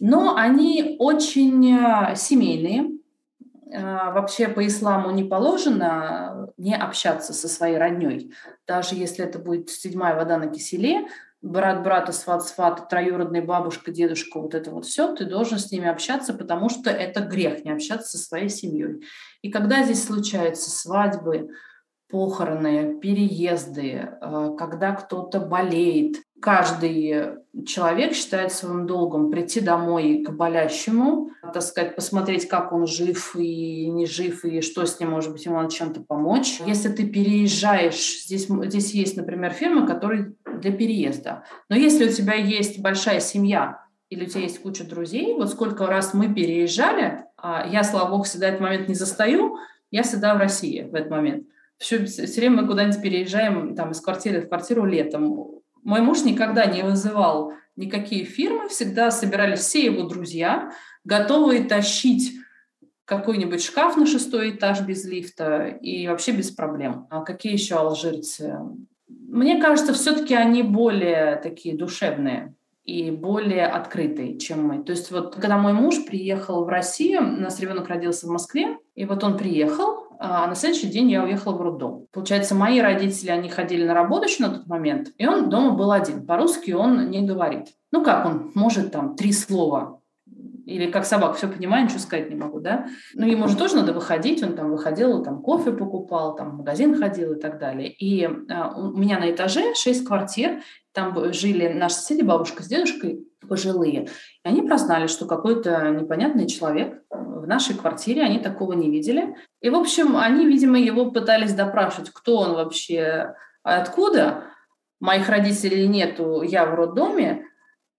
Но они очень э, семейные. Э, вообще по исламу не положено не общаться со своей родней. Даже если это будет седьмая вода на киселе, брат брата, сват сват, троюродный бабушка, дедушка, вот это вот все, ты должен с ними общаться, потому что это грех не общаться со своей семьей. И когда здесь случаются свадьбы, похороны, переезды, э, когда кто-то болеет, каждый человек считает своим долгом прийти домой к болящему, так сказать, посмотреть, как он жив и не жив, и что с ним, может быть, ему надо чем-то помочь. Если ты переезжаешь, здесь, здесь есть, например, фирмы, которые для переезда. Но если у тебя есть большая семья, или у тебя есть куча друзей, вот сколько раз мы переезжали, а я, слава богу, всегда этот момент не застаю, я всегда в России в этот момент. Все, все время мы куда-нибудь переезжаем там, из квартиры в квартиру летом. Мой муж никогда не вызывал никакие фирмы, всегда собирали все его друзья, готовые тащить какой-нибудь шкаф на шестой этаж без лифта и вообще без проблем. А какие еще алжирцы? Мне кажется, все-таки они более такие душевные и более открытые, чем мы. То есть вот когда мой муж приехал в Россию, у нас ребенок родился в Москве, и вот он приехал, а на следующий день я уехала в роддом. Получается, мои родители, они ходили на работу еще на тот момент, и он дома был один. По-русски он не говорит. Ну как он может там три слова или как собака, все понимаю, ничего сказать не могу, да. Ну, ему же тоже надо выходить, он там выходил, там кофе покупал, там в магазин ходил и так далее. И а, у меня на этаже шесть квартир, там жили наши соседи, бабушка с дедушкой, пожилые. И они прознали, что какой-то непонятный человек в нашей квартире, они такого не видели. И, в общем, они, видимо, его пытались допрашивать, кто он вообще, откуда. Моих родителей нету, я в роддоме.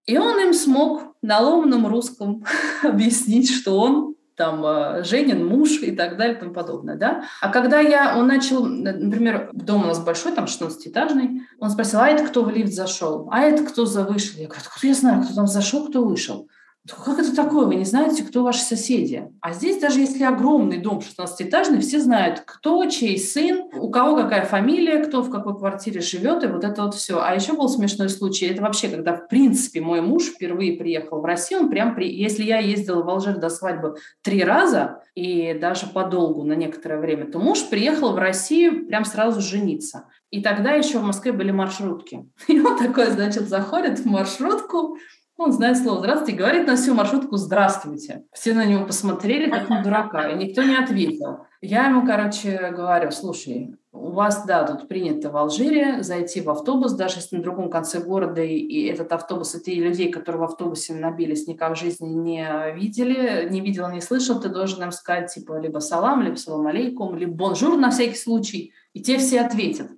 И он им смог на ломаном русском объяснить, что он там э, Женин муж и так далее и тому подобное, да. А когда я, он начал, например, дом у нас большой, там 16-этажный, он спросил, а это кто в лифт зашел? А это кто за вышел? Я говорю, кто я знаю, кто там зашел, кто вышел. Как это такое? Вы не знаете, кто ваши соседи? А здесь даже если огромный дом 16-этажный, все знают, кто, чей сын, у кого какая фамилия, кто в какой квартире живет, и вот это вот все. А еще был смешной случай. Это вообще, когда, в принципе, мой муж впервые приехал в Россию, он прям, при... если я ездила в Алжир до свадьбы три раза, и даже подолгу на некоторое время, то муж приехал в Россию прям сразу жениться. И тогда еще в Москве были маршрутки. И он такой, значит, заходит в маршрутку, он знает слово «здравствуйте» говорит на всю маршрутку «здравствуйте». Все на него посмотрели, как на дурака, и никто не ответил. Я ему, короче, говорю, слушай, у вас, да, тут принято в Алжире зайти в автобус, даже если на другом конце города, и, этот автобус, и ты людей, которые в автобусе набились, никак в жизни не видели, не видел, не слышал, ты должен им сказать, типа, либо салам, либо салам алейкум, либо bonjour на всякий случай, и те все ответят.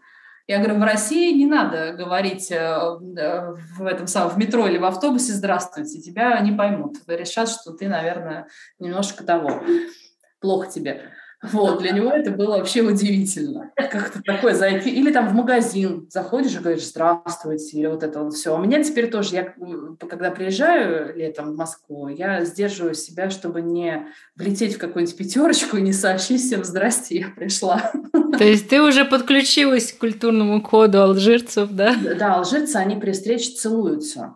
Я говорю, в России не надо говорить э, в этом самом в метро или в автобусе «здравствуйте», тебя не поймут. Решат, что ты, наверное, немножко того, плохо тебе. Вот, для него это было вообще удивительно. Как-то такое зайти. Или там в магазин заходишь и говоришь «здравствуйте», или вот это вот все. У меня теперь тоже, я когда приезжаю летом в Москву, я сдерживаю себя, чтобы не влететь в какую-нибудь пятерочку и не сообщить всем «здрасте, я пришла». То есть ты уже подключилась к культурному коду алжирцев, да? Да, алжирцы, они при встрече целуются.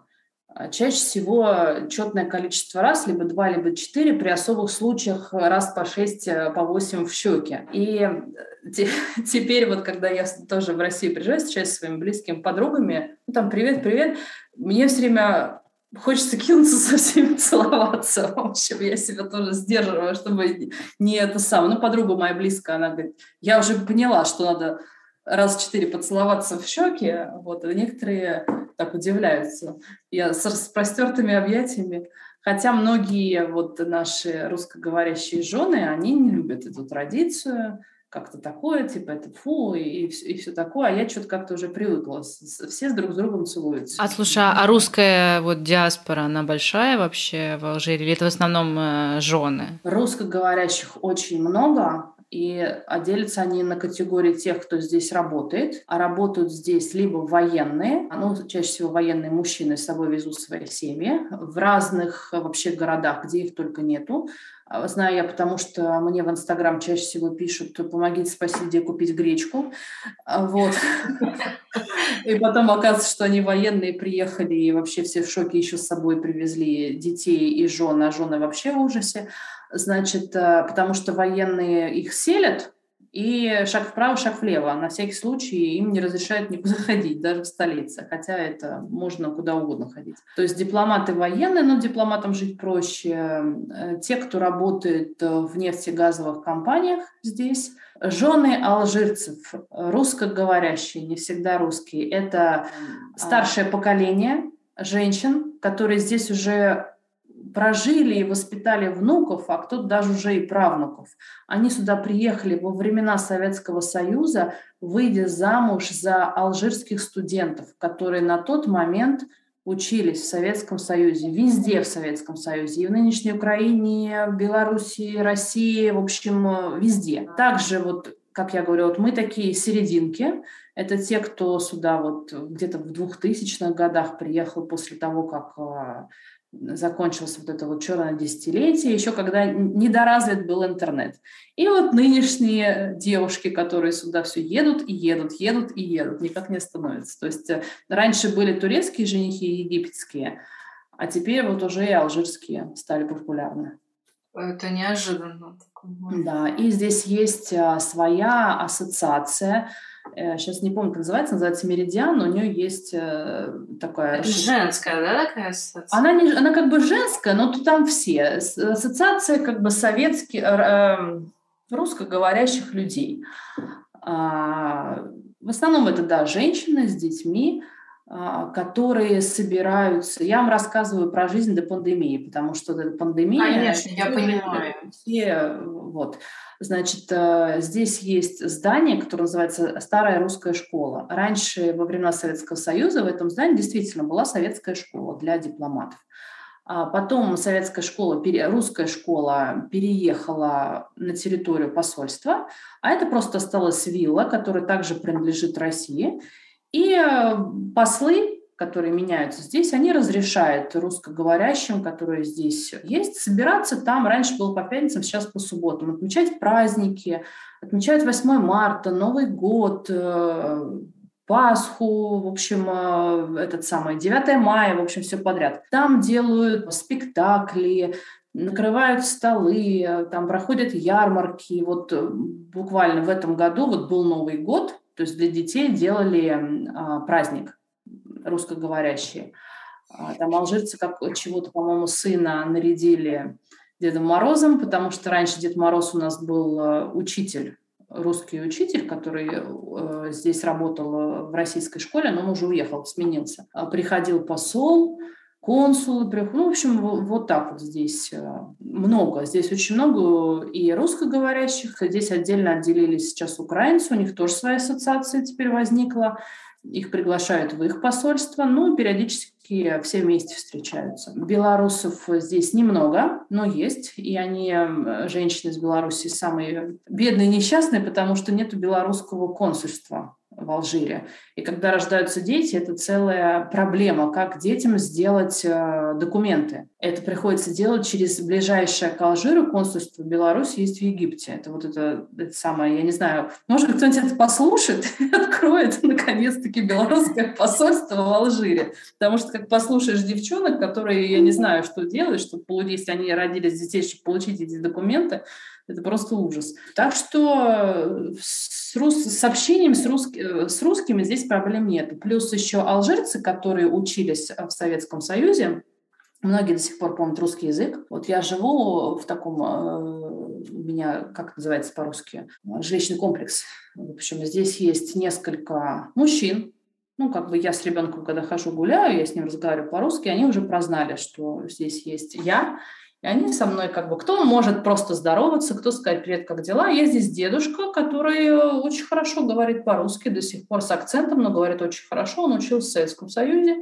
А чаще всего четное количество раз, либо два, либо четыре, при особых случаях раз по шесть, э, по восемь в щеке. И э, теперь вот, когда я тоже в Россию приезжаю, сейчас с своими близкими подругами, ну там привет, привет, мне все время хочется кинуться со всеми целоваться. В общем, я себя тоже сдерживаю, чтобы не это самое. Ну, подруга моя близкая, она говорит, я уже поняла, что надо раз четыре поцеловаться в щеки, вот, и некоторые так удивляются. Я с распростертыми объятиями. Хотя многие вот наши русскоговорящие жены, они не любят эту традицию, как-то такое, типа это фу, и, и, и все такое, а я что-то как-то уже привыкла. Все с друг с другом целуются. А слушай, а русская вот диаспора, она большая вообще в Алжире, или это в основном э, жены? Русскоговорящих очень много, и а делятся они на категории тех, кто здесь работает, а работают здесь либо военные, ну, чаще всего военные мужчины с собой везут свои семьи, в разных вообще городах, где их только нету. А, знаю я, потому что мне в Инстаграм чаще всего пишут, помогите, спасите, где купить гречку. А, вот. И потом оказывается, что они военные приехали, и вообще все в шоке еще с собой привезли детей и жен, а жены вообще в ужасе значит, э, потому что военные их селят, и шаг вправо, шаг влево. На всякий случай им не разрешают никуда ходить, даже в столице, хотя это можно куда угодно ходить. То есть дипломаты военные, но дипломатам жить проще. Э, те, кто работает в нефтегазовых компаниях здесь, жены алжирцев, русскоговорящие, не всегда русские, это старшее поколение женщин, которые здесь уже прожили и воспитали внуков, а кто-то даже уже и правнуков. Они сюда приехали во времена Советского Союза, выйдя замуж за алжирских студентов, которые на тот момент учились в Советском Союзе, везде в Советском Союзе, и в нынешней Украине, в Белоруссии, России, в общем, везде. Также вот как я говорю, вот мы такие серединки, это те, кто сюда вот где-то в 2000-х годах приехал после того, как а, закончилось вот это вот черное десятилетие, еще когда недоразвит был интернет. И вот нынешние девушки, которые сюда все едут и едут, едут и едут, никак не остановятся. То есть э, раньше были турецкие женихи и египетские, а теперь вот уже и алжирские стали популярны. Это неожиданно. Да, и здесь есть а, своя ассоциация. Сейчас э, не помню, как называется, называется Меридиан, но у нее есть э, такая... Это женская, да, такая ассоциация? Она, не, она как бы женская, но тут там все. Ассоциация как бы советских, э, русскоговорящих людей. А, в основном это, да, женщины с детьми, которые собираются. Я вам рассказываю про жизнь до пандемии, потому что пандемия... Конечно, я понимаю. Все, вот. Значит, э, здесь есть здание, которое называется Старая русская школа. Раньше, во времена Советского Союза, в этом здании действительно была советская школа для дипломатов. А потом советская школа, русская школа переехала на территорию посольства, а это просто осталась вилла, которая также принадлежит России. И э, послы, которые меняются здесь, они разрешают русскоговорящим, которые здесь есть, собираться там. Раньше было по пятницам, сейчас по субботам. Отмечать праздники, отмечать 8 марта, Новый год, э, Пасху, в общем, э, этот самый 9 мая, в общем, все подряд. Там делают спектакли, накрывают столы, там проходят ярмарки. Вот буквально в этом году вот был Новый год, то есть для детей делали а, праздник русскоговорящие. А, там алжирцы как чего-то, по-моему, сына нарядили Дедом Морозом, потому что раньше Дед Мороз у нас был а, учитель, русский учитель, который э, здесь работал в российской школе, но он уже уехал, сменился. Приходил посол, консулы, ну, в общем, вот так вот здесь э, много. Здесь очень много и русскоговорящих, здесь отдельно отделились сейчас украинцы, у них тоже своя ассоциация теперь возникла, их приглашают в их посольство, ну, периодически все вместе встречаются. Белорусов здесь немного, но есть, и они, женщины из Беларуси, самые бедные и несчастные, потому что нет белорусского консульства в Алжире. И когда рождаются дети, это целая проблема, как детям сделать э, документы. Это приходится делать через ближайшее к Алжиру консульство Беларуси есть в Египте. Это вот это, это самое, я не знаю, может кто-нибудь это послушает и откроет наконец-таки белорусское посольство в Алжире. Потому что как послушаешь девчонок, которые, я не знаю, что делать, чтобы, если они родились детей, чтобы получить эти документы, это просто ужас. Так что с, рус, с общением с, рус, с русскими здесь проблем нет. Плюс еще алжирцы, которые учились в Советском Союзе, Многие до сих пор помнят русский язык. Вот я живу в таком, э, у меня, как называется по-русски, жилищный комплекс. В общем, здесь есть несколько мужчин, ну, как бы я с ребенком, когда хожу гуляю, я с ним разговариваю по-русски, они уже прознали, что здесь есть я, и они со мной как бы, кто может просто здороваться, кто сказать «Привет, как дела?». Я здесь дедушка, который э, очень хорошо говорит по-русски, до сих пор с акцентом, но говорит очень хорошо. Он учился в Советском Союзе.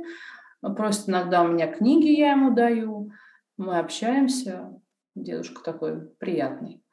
Просит иногда у меня книги, я ему даю. Мы общаемся. Дедушка такой приятный.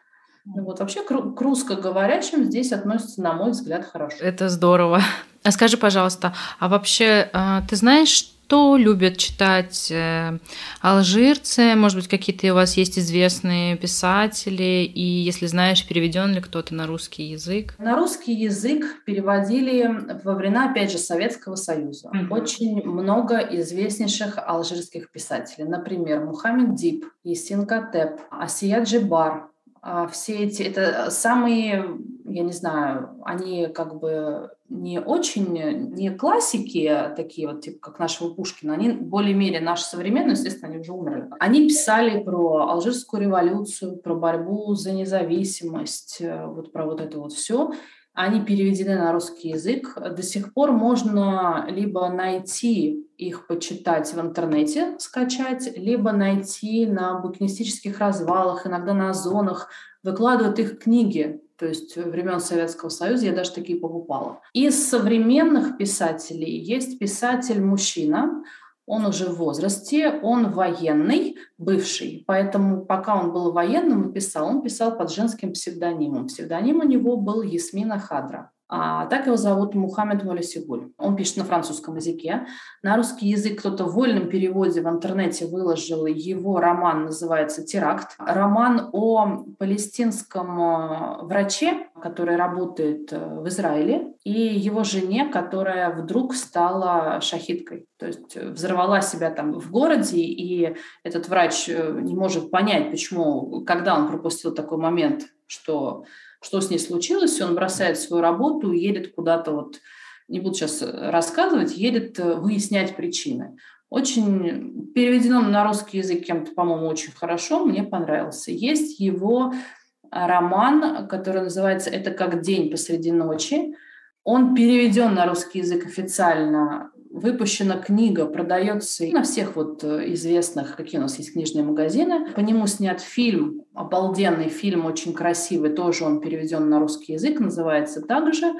Ну вот вообще к русскоговорящим здесь относятся, на мой взгляд, хорошо. Это здорово. А скажи, пожалуйста, а вообще а, ты знаешь, что любят читать э, алжирцы? Может быть, какие-то у вас есть известные писатели? И если знаешь, переведен ли кто-то на русский язык? На русский язык переводили во времена, опять же, Советского Союза. Mm-hmm. Очень много известнейших алжирских писателей. Например, Мухаммед Дип, Есин Катеп, Асия Джибар, а, все эти, это самые, я не знаю, они как бы не очень, не классики такие вот, типа, как нашего Пушкина, они более-менее наши современные, естественно, они уже умерли. Они писали про Алжирскую революцию, про борьбу за независимость, э, вот про вот это вот все. Они переведены на русский язык. До сих пор можно либо найти их почитать в интернете, скачать, либо найти на букинистических развалах, иногда на зонах. Выкладывают их книги, то есть времен Советского Союза я даже такие покупала. Из современных писателей есть писатель-мужчина, он уже в возрасте, он военный, бывший, поэтому пока он был военным и писал, он писал под женским псевдонимом. Псевдоним у него был Ясмина Хадра. А так его зовут Мухаммед Мулисигуль. Он пишет на французском языке. На русский язык кто-то в вольном переводе в интернете выложил его роман, называется «Теракт». Роман о палестинском э, враче, который работает э, в Израиле, и его жене, которая вдруг стала шахидкой. То есть взорвала себя там в городе, и этот врач э, не может понять, почему, когда он пропустил такой момент, что что с ней случилось, он бросает свою работу и едет куда-то вот, не буду сейчас рассказывать, едет э, выяснять причины. Очень переведено на русский язык кем-то, по-моему, очень хорошо, мне понравился. Есть его роман, который называется «Это как день посреди ночи». Он переведен на русский язык официально выпущена книга, продается на всех вот э, известных, какие у нас есть книжные магазины. По нему снят фильм, обалденный фильм, очень красивый, тоже он переведен на русский язык, называется также.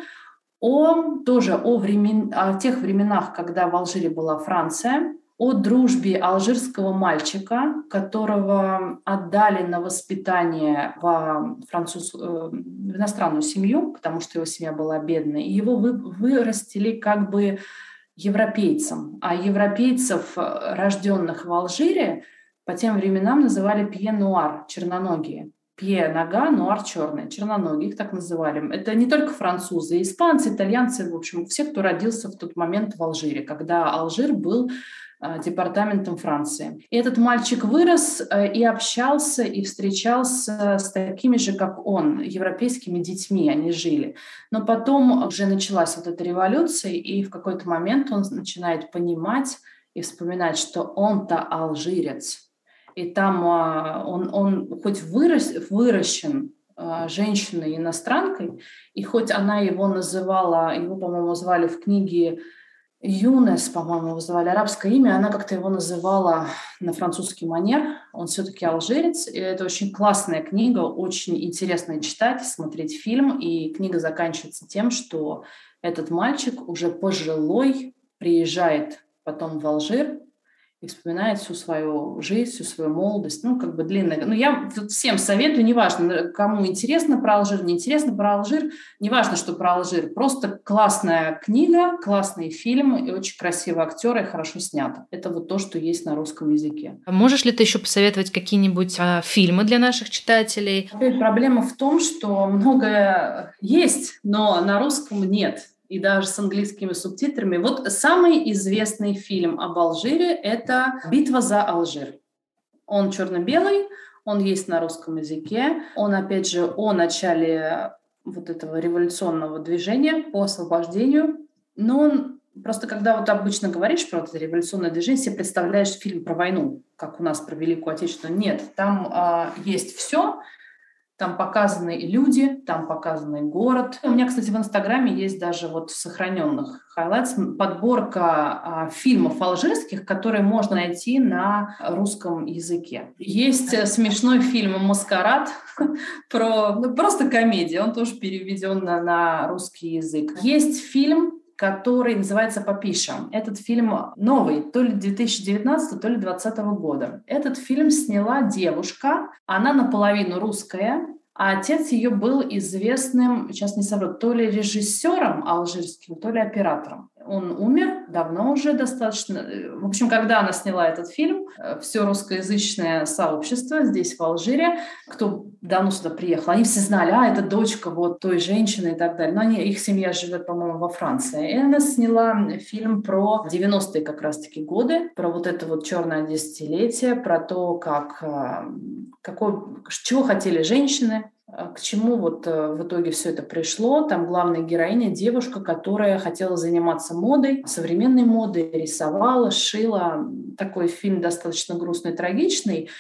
О, тоже о, времен, о тех временах, когда в Алжире была Франция, о дружбе алжирского мальчика, которого отдали на воспитание в, француз... Э, в иностранную семью, потому что его семья была бедной, и его вы... вырастили как бы европейцам, а европейцев, э, рожденных в Алжире, по тем временам называли пье-нуар, черноногие. Пье – нога, нуар – черный, черноногие, их так называли. Это не только французы, испанцы, итальянцы, в общем, все, кто родился в тот момент в Алжире, когда Алжир был департаментом Франции. И этот мальчик вырос э, и общался, и встречался с такими же, как он, европейскими детьми, они жили. Но потом уже началась вот эта революция, и в какой-то момент он начинает понимать и вспоминать, что он-то алжирец. И там э, он, он хоть вырос, выращен женщиной-иностранкой, и хоть она его называла, его, по-моему, звали в книге Юнес, по-моему, его звали, арабское имя, она как-то его называла на французский манер. Он все-таки алжирец, и это очень классная книга, очень интересно читать, смотреть фильм, и книга заканчивается тем, что этот мальчик уже пожилой приезжает потом в Алжир, и вспоминает всю свою жизнь, всю свою молодость, ну, как бы длинная. Ну, я всем советую, неважно, кому интересно про Алжир, не интересно про Алжир, неважно, что про Алжир, просто классная книга, классный фильм, и очень красивые актеры, и хорошо снято. Это вот то, что есть на русском языке. А можешь ли ты еще посоветовать какие-нибудь а, фильмы для наших читателей? Проблема в том, что многое есть, но на русском нет и даже с английскими субтитрами. Вот самый известный фильм об Алжире – это «Битва за Алжир». Он черно-белый, он есть на русском языке. Он, опять же, о начале вот этого революционного движения по освобождению. Но он просто когда вот обычно говоришь про это революционное движение, себе представляешь фильм про войну, как у нас про Великую Отечественную. Нет, там а, есть все, там показаны люди, там показанный город. У меня, кстати, в Инстаграме есть даже вот сохраненных highlights подборка а, фильмов алжирских, которые можно найти на русском языке. Есть э, смешной фильм «Маскарад» про ну, просто комедия, он тоже переведен на, на русский язык. Есть фильм который называется «Папиша». Этот фильм новый, то ли 2019, то ли 2020 года. Этот фильм сняла девушка, она наполовину русская, а отец ее был известным, сейчас не совру, то ли режиссером алжирским, то ли оператором. Он умер давно уже достаточно. В общем, когда она сняла этот фильм, э, все русскоязычное сообщество здесь, в Алжире, кто давно сюда приехал, они все знали, а, это дочка вот той женщины и так далее. Но они, их семья живет, по-моему, во Франции. И она сняла фильм про 90-е как раз-таки годы, про вот это вот черное десятилетие, про то, как, э, какой, чего хотели женщины, к чему вот э, в итоге все это пришло. Там главная героиня – девушка, которая хотела заниматься модой, современной модой, рисовала, шила. Такой фильм достаточно грустный, трагичный.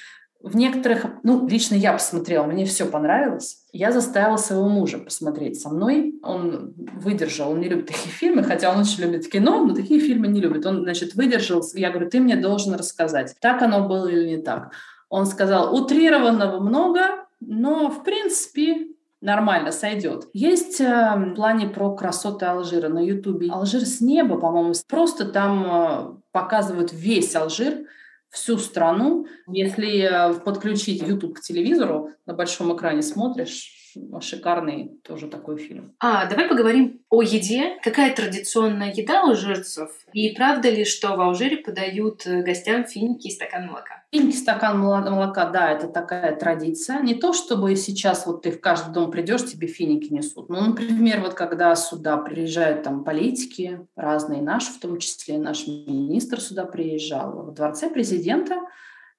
В некоторых, ну, лично я посмотрела, мне все понравилось. Я заставила своего мужа посмотреть со мной. Он выдержал, он не любит такие фильмы, хотя он очень любит кино, но такие фильмы не любит. Он, значит, выдержал. Я говорю, ты мне должен рассказать, так оно было или не так. Он сказал, утрированного много, но, в принципе, нормально, сойдет. Есть э, в плане про красоты Алжира на Ютубе. Алжир с неба, по-моему, просто там э, показывают весь Алжир, всю страну. Если э, подключить YouTube к телевизору, на большом экране смотришь, шикарный тоже такой фильм. А, давай поговорим о еде. Какая традиционная еда алжирцев? И правда ли, что в Алжире подают э, гостям финики и стакан молока? Финики, стакан молока, да, это такая традиция. Не то, чтобы сейчас вот ты в каждый дом придешь, тебе финики несут. Ну, например, вот когда сюда приезжают там политики, разные наши, в том числе наш министр сюда приезжал, в дворце президента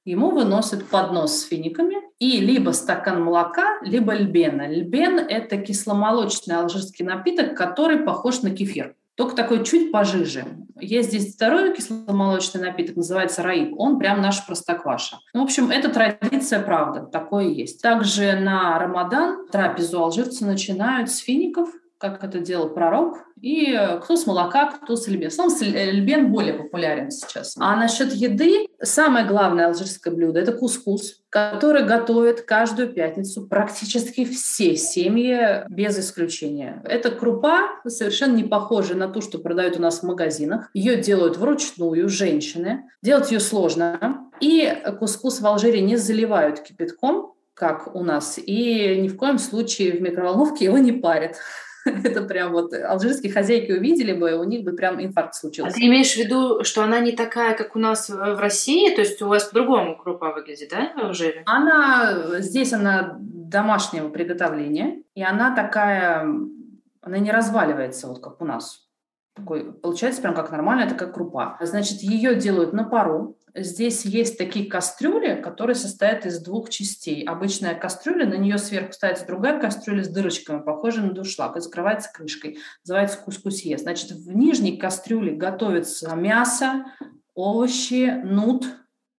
ему выносят поднос с финиками и либо стакан молока, либо льбена. Льбен – это кисломолочный алжирский напиток, который похож на кефир только такой чуть пожиже. Есть здесь второй кисломолочный напиток, называется раиб. Он прям наш простокваша. Ну, в общем, это традиция, правда, такое есть. Также на Рамадан трапезу алжирцы начинают с фиников, как это делал пророк, и э, кто с молока, кто с льбен. Сам э, льбен более популярен сейчас. А насчет еды, самое главное алжирское блюдо – это кускус, который готовят каждую пятницу практически все семьи, без исключения. Это крупа, совершенно не похожая на ту, что продают у нас в магазинах. Ее делают вручную женщины. Делать ее сложно. И кускус в Алжире не заливают кипятком, как у нас, и ни в коем случае в микроволновке его не парят. Это прям вот алжирские хозяйки увидели бы, у них бы прям инфаркт случился. А ты имеешь в виду, что она не такая, как у нас в России? То есть у вас по-другому крупа выглядит, да, в Алжире? Она, здесь она домашнего приготовления, и она такая, она не разваливается, вот как у нас. Такой, получается прям как нормальная такая крупа. Значит, ее делают на пару, Здесь есть такие кастрюли, которые состоят из двух частей. Обычная кастрюля, на нее сверху ставится другая кастрюля с дырочками, похожая на душлаг, и закрывается крышкой. Называется кускусье. Значит, в нижней кастрюле готовится мясо, овощи, нут,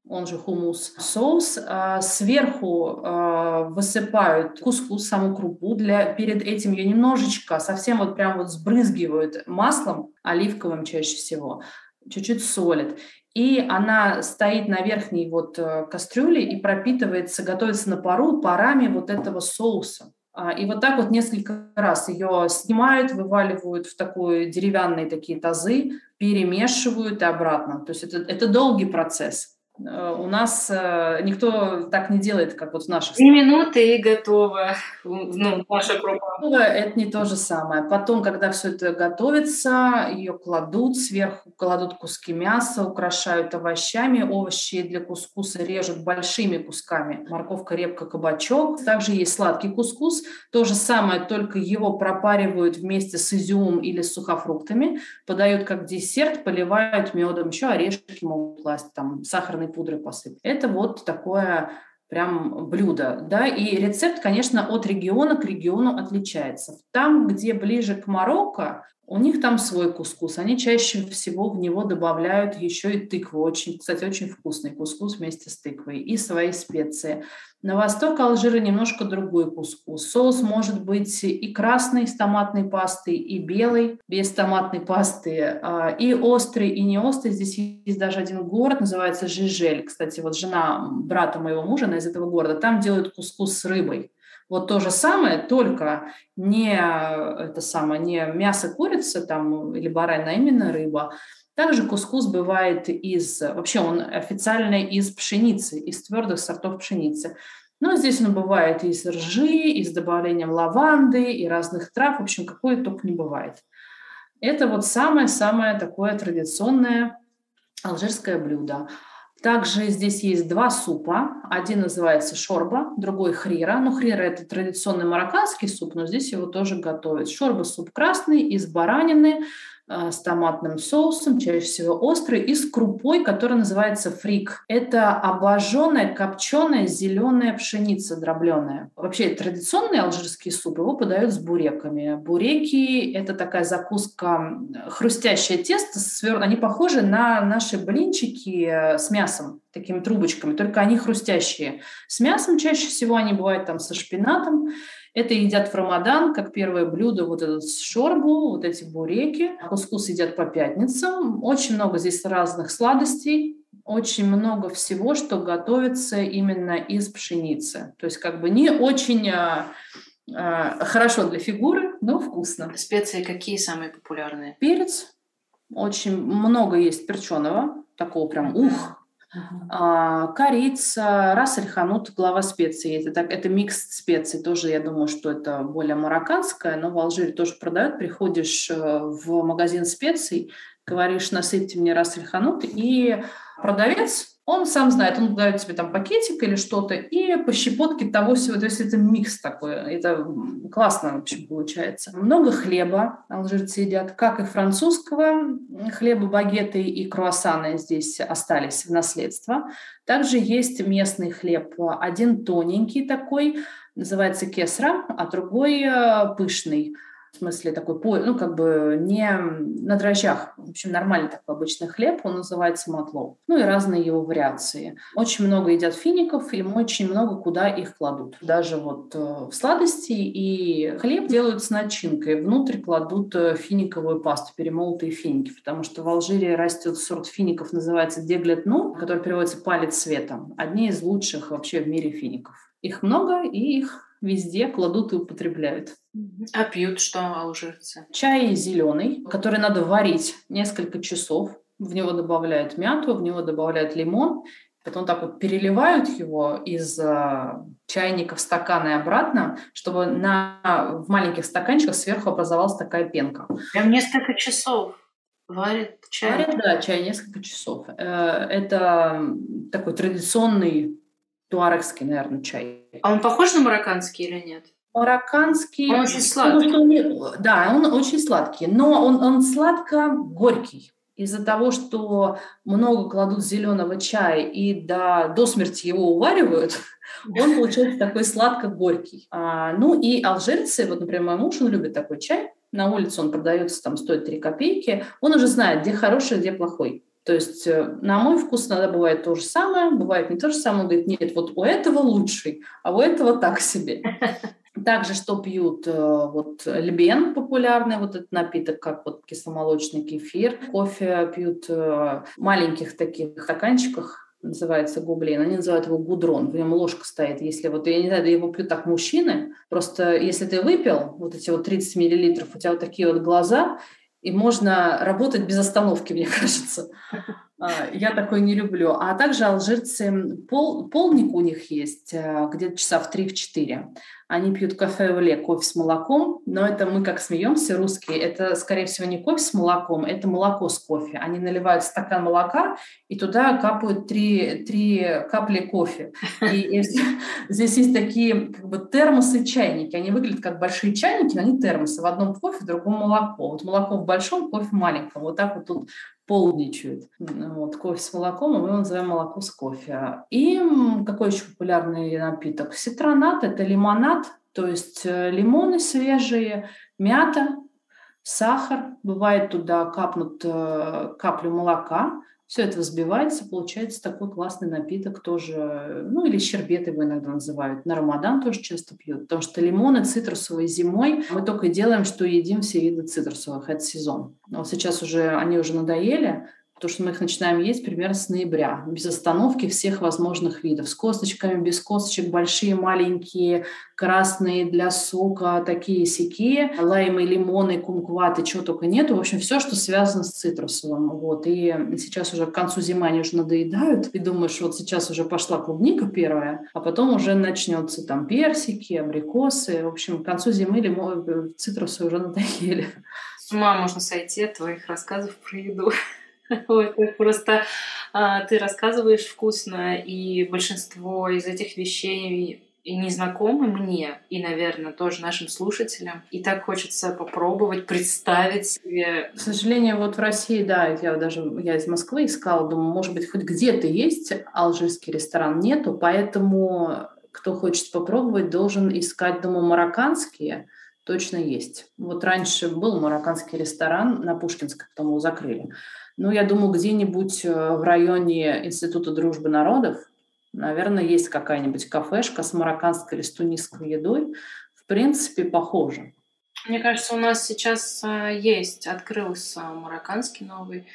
он же хумус, соус. А сверху а, высыпают кускус, саму крупу. Для, перед этим ее немножечко, совсем вот прям вот сбрызгивают маслом, оливковым чаще всего чуть-чуть солят и она стоит на верхней вот э, кастрюле и пропитывается, готовится на пару парами вот этого соуса. А, и вот так вот несколько раз ее снимают, вываливают в такие деревянные такие тазы, перемешивают и обратно. То есть это, это долгий процесс. Э, у нас э, никто так не делает, как вот в наших Три минуты и готово. Ну, наша крупа. Это не то же самое. Потом, когда все это готовится, ее кладут, сверху кладут куски мяса, украшают овощами. Овощи для кускуса режут большими кусками. Морковка, репка, кабачок. Также есть сладкий кускус. То же самое, только его пропаривают вместе с изюмом или с сухофруктами. Подают как десерт, поливают медом. Еще орешки могут класть, там сахарный сахарной пудрой посыпать. Это вот такое прям блюдо, да, и рецепт, конечно, от региона к региону отличается. Там, где ближе к Марокко, у них там свой кускус. Они чаще всего в него добавляют еще и тыкву. Очень, кстати, очень вкусный кускус вместе с тыквой. И свои специи. На восток Алжира немножко другой кускус. Соус может быть и красный с томатной пастой, и белый без томатной пасты, а, и острый, и не острый. Здесь есть даже один город, называется Жижель. Кстати, вот жена брата моего мужа, она из этого города, там делают кускус с рыбой. Вот то же самое, только не это самое, не мясо курицы там или баранина, а именно рыба. Также кускус бывает из, вообще он официально из пшеницы, из твердых сортов пшеницы. Но здесь он бывает из ржи, и с добавлением лаванды, и разных трав, в общем, какое только не бывает. Это вот самое-самое такое традиционное алжирское блюдо. Также здесь есть два супа. Один называется шорба, другой хрира. Ну, хрира – это традиционный марокканский суп, но здесь его тоже готовят. Шорба – суп красный из баранины, с томатным соусом, чаще всего острый, и с крупой, которая называется фрик. Это обожженная, копченая, зеленая пшеница дробленая. Вообще традиционный алжирский суп, его подают с буреками. Буреки – это такая закуска, хрустящее тесто, они похожи на наши блинчики э, с мясом такими трубочками, только они хрустящие. С мясом чаще всего они бывают там со шпинатом. Это едят в Рамадан, как первое блюдо, вот этот шорбу, вот эти буреки. Кускус едят по пятницам. Очень много здесь разных сладостей, очень много всего, что готовится именно из пшеницы. То есть как бы не очень а, а, хорошо для фигуры, но вкусно. Специи какие самые популярные? Перец. Очень много есть перченого, такого прям ух, Uh-huh. корица, рас ханут, глава специй. Это, так, это микс специй. Тоже, я думаю, что это более марокканское, но в Алжире тоже продают. Приходишь э, в магазин специй, говоришь, насыпьте мне рас ханут, и продавец он сам знает, он дает тебе там пакетик или что-то, и по щепотке того всего, то есть это микс такой, это классно, в общем, получается. Много хлеба алжирцы едят, как и французского хлеба, багеты и круассаны здесь остались в наследство. Также есть местный хлеб, один тоненький такой, называется кесра, а другой э, пышный – в смысле такой, ну, как бы не на дрожжах, в общем, нормальный такой обычный хлеб, он называется матлоу. Ну и разные его вариации. Очень много едят фиников, им очень много куда их кладут. Даже вот э, в сладости и хлеб делают с начинкой. Внутрь кладут э, финиковую пасту, перемолотые финики, потому что в Алжире растет сорт фиников, называется деглетну, который переводится палец светом. Одни из лучших вообще в мире фиников. Их много, и их везде кладут и употребляют. А пьют что алжирцы? Чай зеленый, который надо варить несколько часов. В него добавляют мяту, в него добавляют лимон. Потом так вот переливают его из э, чайника в стакан и обратно, чтобы на, в маленьких стаканчиках сверху образовалась такая пенка. Прям несколько часов варят чай? Варят, да, чай несколько часов. Э, это такой традиционный туарекский, наверное, чай. А он похож на марокканский или нет? Марокканский. Он очень сладкий. Он, да, он очень сладкий, но он, он сладко-горький. Из-за того, что много кладут зеленого чая и до, до смерти его уваривают, он получается такой сладко-горький. А, ну и алжирцы, вот, например, мой муж, он любит такой чай, на улице он продается, там стоит 3 копейки, он уже знает, где хороший, где плохой. То есть, э, на мой вкус, иногда бывает то же самое, бывает не то же самое. Он говорит, нет, вот у этого лучший, а у этого так себе. Также что пьют, э, вот льбен популярный, вот этот напиток, как вот кисломолочный кефир. Кофе пьют э, в маленьких таких стаканчиках, называется гублин, они называют его гудрон, в нем ложка стоит. Если вот, я не знаю, его пьют так мужчины, просто если ты выпил вот эти вот 30 миллилитров, у тебя вот такие вот глаза, и можно работать без остановки, мне кажется. А, я такой не люблю. А также алжирцы, пол, полник у них есть, э, где-то часа в 3-4. Они пьют кафе оле, кофе с молоком, но это мы как смеемся, русские, это, скорее всего, не кофе с молоком, это молоко с кофе. Они наливают стакан молока и туда капают три, три капли кофе. И, и здесь есть такие как бы термосы, чайники. Они выглядят как большие чайники, но они термосы. В одном кофе, в другом молоко. Вот молоко в большом, кофе в маленьком. Вот так вот тут полничают. Вот, кофе с молоком, а мы его называем молоко с кофе. И какой еще популярный напиток? Ситронат – это лимонад, то есть э, лимоны свежие, мята, сахар. Бывает туда капнут э, каплю молока, все это взбивается, получается такой классный напиток тоже, ну или щербет его иногда называют. На Рамадан тоже часто пьют, потому что лимоны цитрусовые зимой мы только делаем, что едим все виды цитрусовых, это сезон. Вот сейчас уже они уже надоели, потому что мы их начинаем есть примерно с ноября, без остановки всех возможных видов, с косточками, без косточек, большие, маленькие, красные для сока, такие сякие, лаймы, лимоны, кумкваты, чего только нету. В общем, все, что связано с цитрусовым. Вот. И сейчас уже к концу зимы они уже надоедают, и думаешь, вот сейчас уже пошла клубника первая, а потом уже начнется там персики, абрикосы. В общем, к концу зимы лимон, цитрусы уже надоели. С ума можно сойти от твоих рассказов про еду. Ой, просто а, ты рассказываешь вкусно, и большинство из этих вещей и незнакомы мне, и, наверное, тоже нашим слушателям. И так хочется попробовать представить себе. К сожалению, вот в России, да, я даже я из Москвы искала, думаю, может быть, хоть где-то есть алжирский ресторан, нету, поэтому кто хочет попробовать, должен искать, думаю, марокканские, точно есть. Вот раньше был марокканский ресторан на Пушкинской, потом его закрыли. Ну, я думаю, где-нибудь э, в районе Института дружбы народов, наверное, есть какая-нибудь кафешка с марокканской или с тунисской едой. В принципе, похоже. Мне кажется, у нас сейчас э, есть, открылся марокканский новый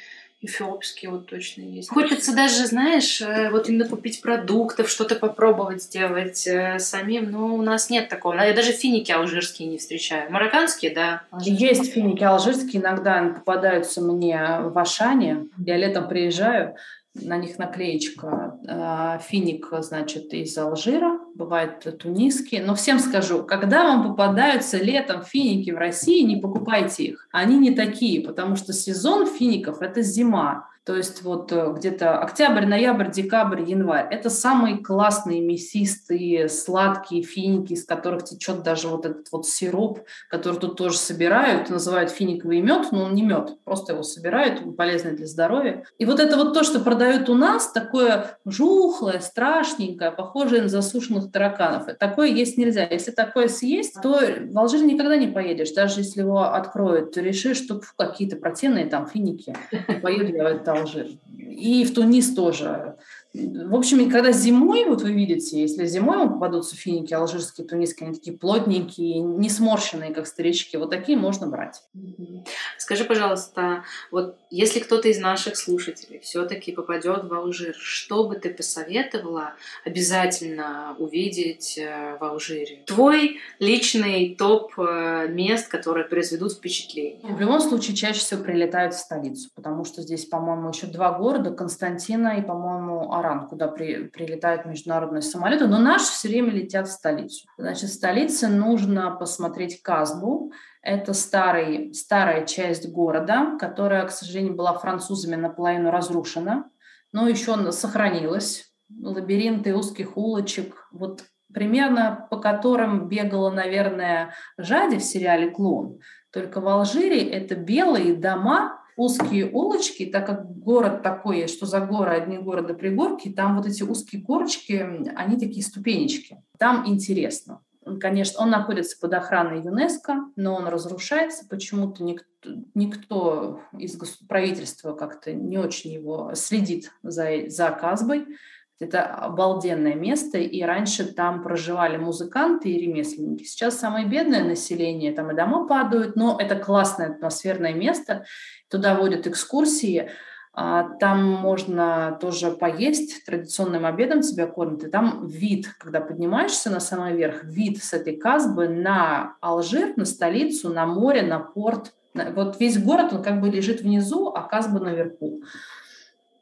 эфиопский вот точно есть. Хочется даже, знаешь, э, вот именно купить продуктов, что-то попробовать сделать э, самим, но у нас нет такого. Я даже финики алжирские не встречаю. Марокканские, да. Алжирские. Есть финики алжирские, иногда попадаются мне в Ашане. Я летом приезжаю, на них наклеечка э, финик, значит, из Алжира, бывает тунисские. Но всем скажу, когда вам попадаются летом финики в России, не покупайте их. Они не такие, потому что сезон фиников – это зима. То есть вот э, где-то октябрь, ноябрь, декабрь, январь. Это самые классные, мясистые, сладкие финики, из которых течет даже вот этот вот сироп, который тут тоже собирают, называют финиковый мед, но он не мед, просто его собирают, он полезный для здоровья. И вот это вот то, что продают у нас, такое жухлое, страшненькое, похожее на засушенных тараканов. Такое есть нельзя. Если такое съесть, то в Алжир никогда не поедешь, даже если его откроют, решишь, что какие-то противные там финики. Поеду я это Алжир. И в Тунис тоже. В общем, когда зимой, вот вы видите, если зимой вам попадутся финики алжирские, тунисские, они такие плотненькие, не сморщенные, как старички, вот такие можно брать. Скажи, пожалуйста, вот если кто-то из наших слушателей все-таки попадет в Алжир, что бы ты посоветовала обязательно увидеть э, в Алжире? Твой личный топ э, мест, которые произведут впечатление. В любом случае, чаще всего прилетают в столицу, потому что здесь, по-моему, еще два города, Константина и, по-моему, Аран, куда при, прилетают международные самолеты, но наши все время летят в столицу. Значит, в столице нужно посмотреть Казбу. Это старый, старая часть города, которая, к сожалению, была французами наполовину разрушена, но еще сохранилась. Лабиринты узких улочек, вот примерно по которым бегала, наверное, Жади в сериале «Клон». Только в Алжире это белые дома, узкие улочки, так как город такой, что за горы, одни города пригорки, там вот эти узкие горочки, они такие ступенечки. Там интересно. Конечно, он находится под охраной ЮНЕСКо, но он разрушается. Почему-то никто, никто из правительства как-то не очень его следит за, за Казбой. Это обалденное место, и раньше там проживали музыканты и ремесленники. Сейчас самое бедное население, там и дома падают, но это классное атмосферное место. Туда водят экскурсии, а, там можно тоже поесть, традиционным обедом тебя кормят, и там вид, когда поднимаешься на самый верх, вид с этой Казбы на Алжир, на столицу, на море, на порт. Вот весь город, он как бы лежит внизу, а Казба наверху.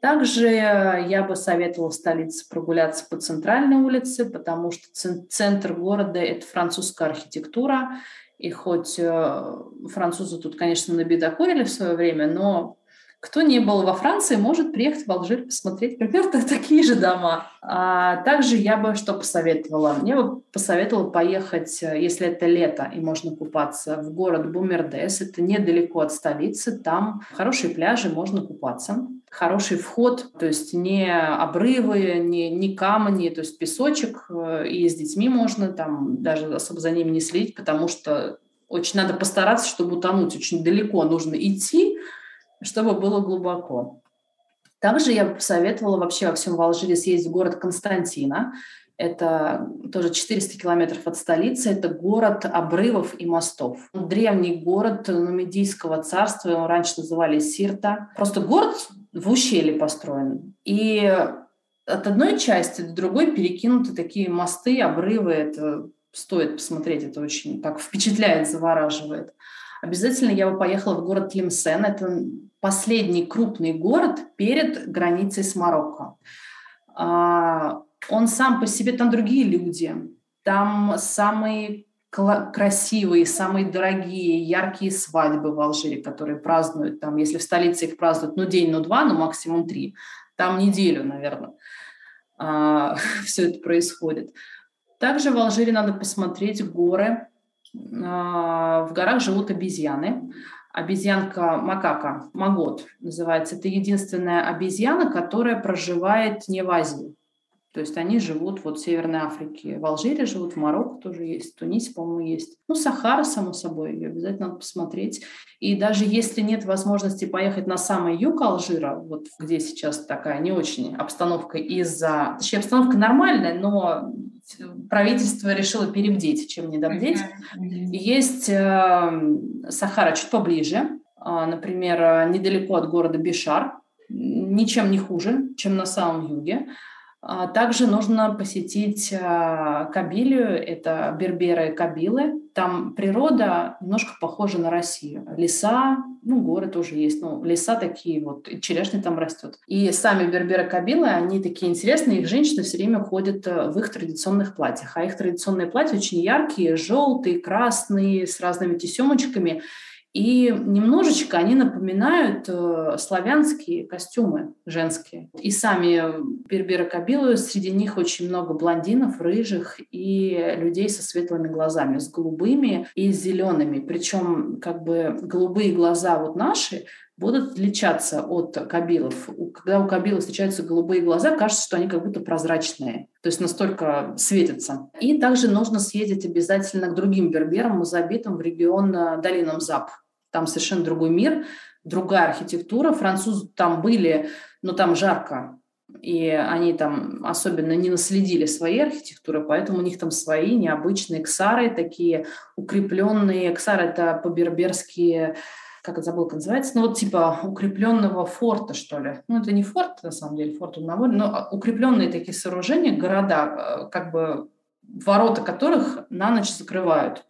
Также я бы советовала в столице прогуляться по центральной улице, потому что центр города – это французская архитектура. И хоть э, французы тут, конечно, набедокурили в свое время, но кто не был во Франции, может приехать в Алжир посмотреть примерно такие же дома. А также я бы что посоветовала? Мне бы посоветовала поехать, если это лето и можно купаться, в город Бумердес. Это недалеко от столицы. Там хорошие пляжи, можно купаться. Хороший вход, то есть не обрывы, не, не камни, то есть песочек. И с детьми можно там даже особо за ними не следить, потому что очень надо постараться, чтобы утонуть. Очень далеко нужно идти, чтобы было глубоко. Также я бы посоветовала вообще во всем Алжире съездить в город Константина. Это тоже 400 километров от столицы. Это город обрывов и мостов. Древний город Нумидийского царства, его раньше называли Сирта. Просто город в ущелье построен. И от одной части до другой перекинуты такие мосты, обрывы. Это стоит посмотреть, это очень так впечатляет, завораживает. Обязательно я бы поехала в город Лимсен. Это последний крупный город перед границей с Марокко. А, он сам по себе, там другие люди, там самые красивые, самые дорогие, яркие свадьбы в Алжире, которые празднуют там, если в столице их празднуют, ну, день, ну, два, ну, максимум три, там неделю, наверное, а, все это происходит. Также в Алжире надо посмотреть горы. А, в горах живут обезьяны. Обезьянка макака, магот называется. Это единственная обезьяна, которая проживает не в Азии. То есть они живут вот в Северной Африке, в Алжире живут, в Марокко тоже есть, в Тунисе, по-моему, есть. Ну, Сахара, само собой, ее обязательно надо посмотреть. И даже если нет возможности поехать на самый юг Алжира, вот где сейчас такая не очень обстановка из-за... Точнее, обстановка нормальная, но правительство решило перебдеть, чем не добдеть. Есть э, Сахара чуть поближе, э, например, недалеко от города Бишар, ничем не хуже, чем на самом юге. А также нужно посетить а, Кабилию, это берберы Кабилы. Там природа немножко похожа на Россию. Леса, ну, горы тоже есть, но леса такие вот, и черешня там растет. И сами берберы Кабилы, они такие интересные, их женщины все время ходят э, в их традиционных платьях. А их традиционные платья очень яркие, желтые, красные, с разными тесемочками. И немножечко они напоминают э, славянские костюмы женские. И сами берберы Кабилы, среди них очень много блондинов, рыжих и людей со светлыми глазами, с голубыми и зелеными. Причем как бы голубые глаза вот наши будут отличаться от кабилов. Когда у кабилов встречаются голубые глаза, кажется, что они как будто прозрачные, то есть настолько светятся. И также нужно съездить обязательно к другим берберам, музабитам в регион э, Долинам Зап там совершенно другой мир, другая архитектура. Французы там были, но там жарко, и они там особенно не наследили своей архитектуры, поэтому у них там свои необычные ксары, такие укрепленные. Ксары – это по-берберски как это забыл, как называется, ну вот типа укрепленного форта, что ли. Ну это не форт, на самом деле, форт на море, но укрепленные такие сооружения, города, э, как бы ворота которых на ночь закрывают.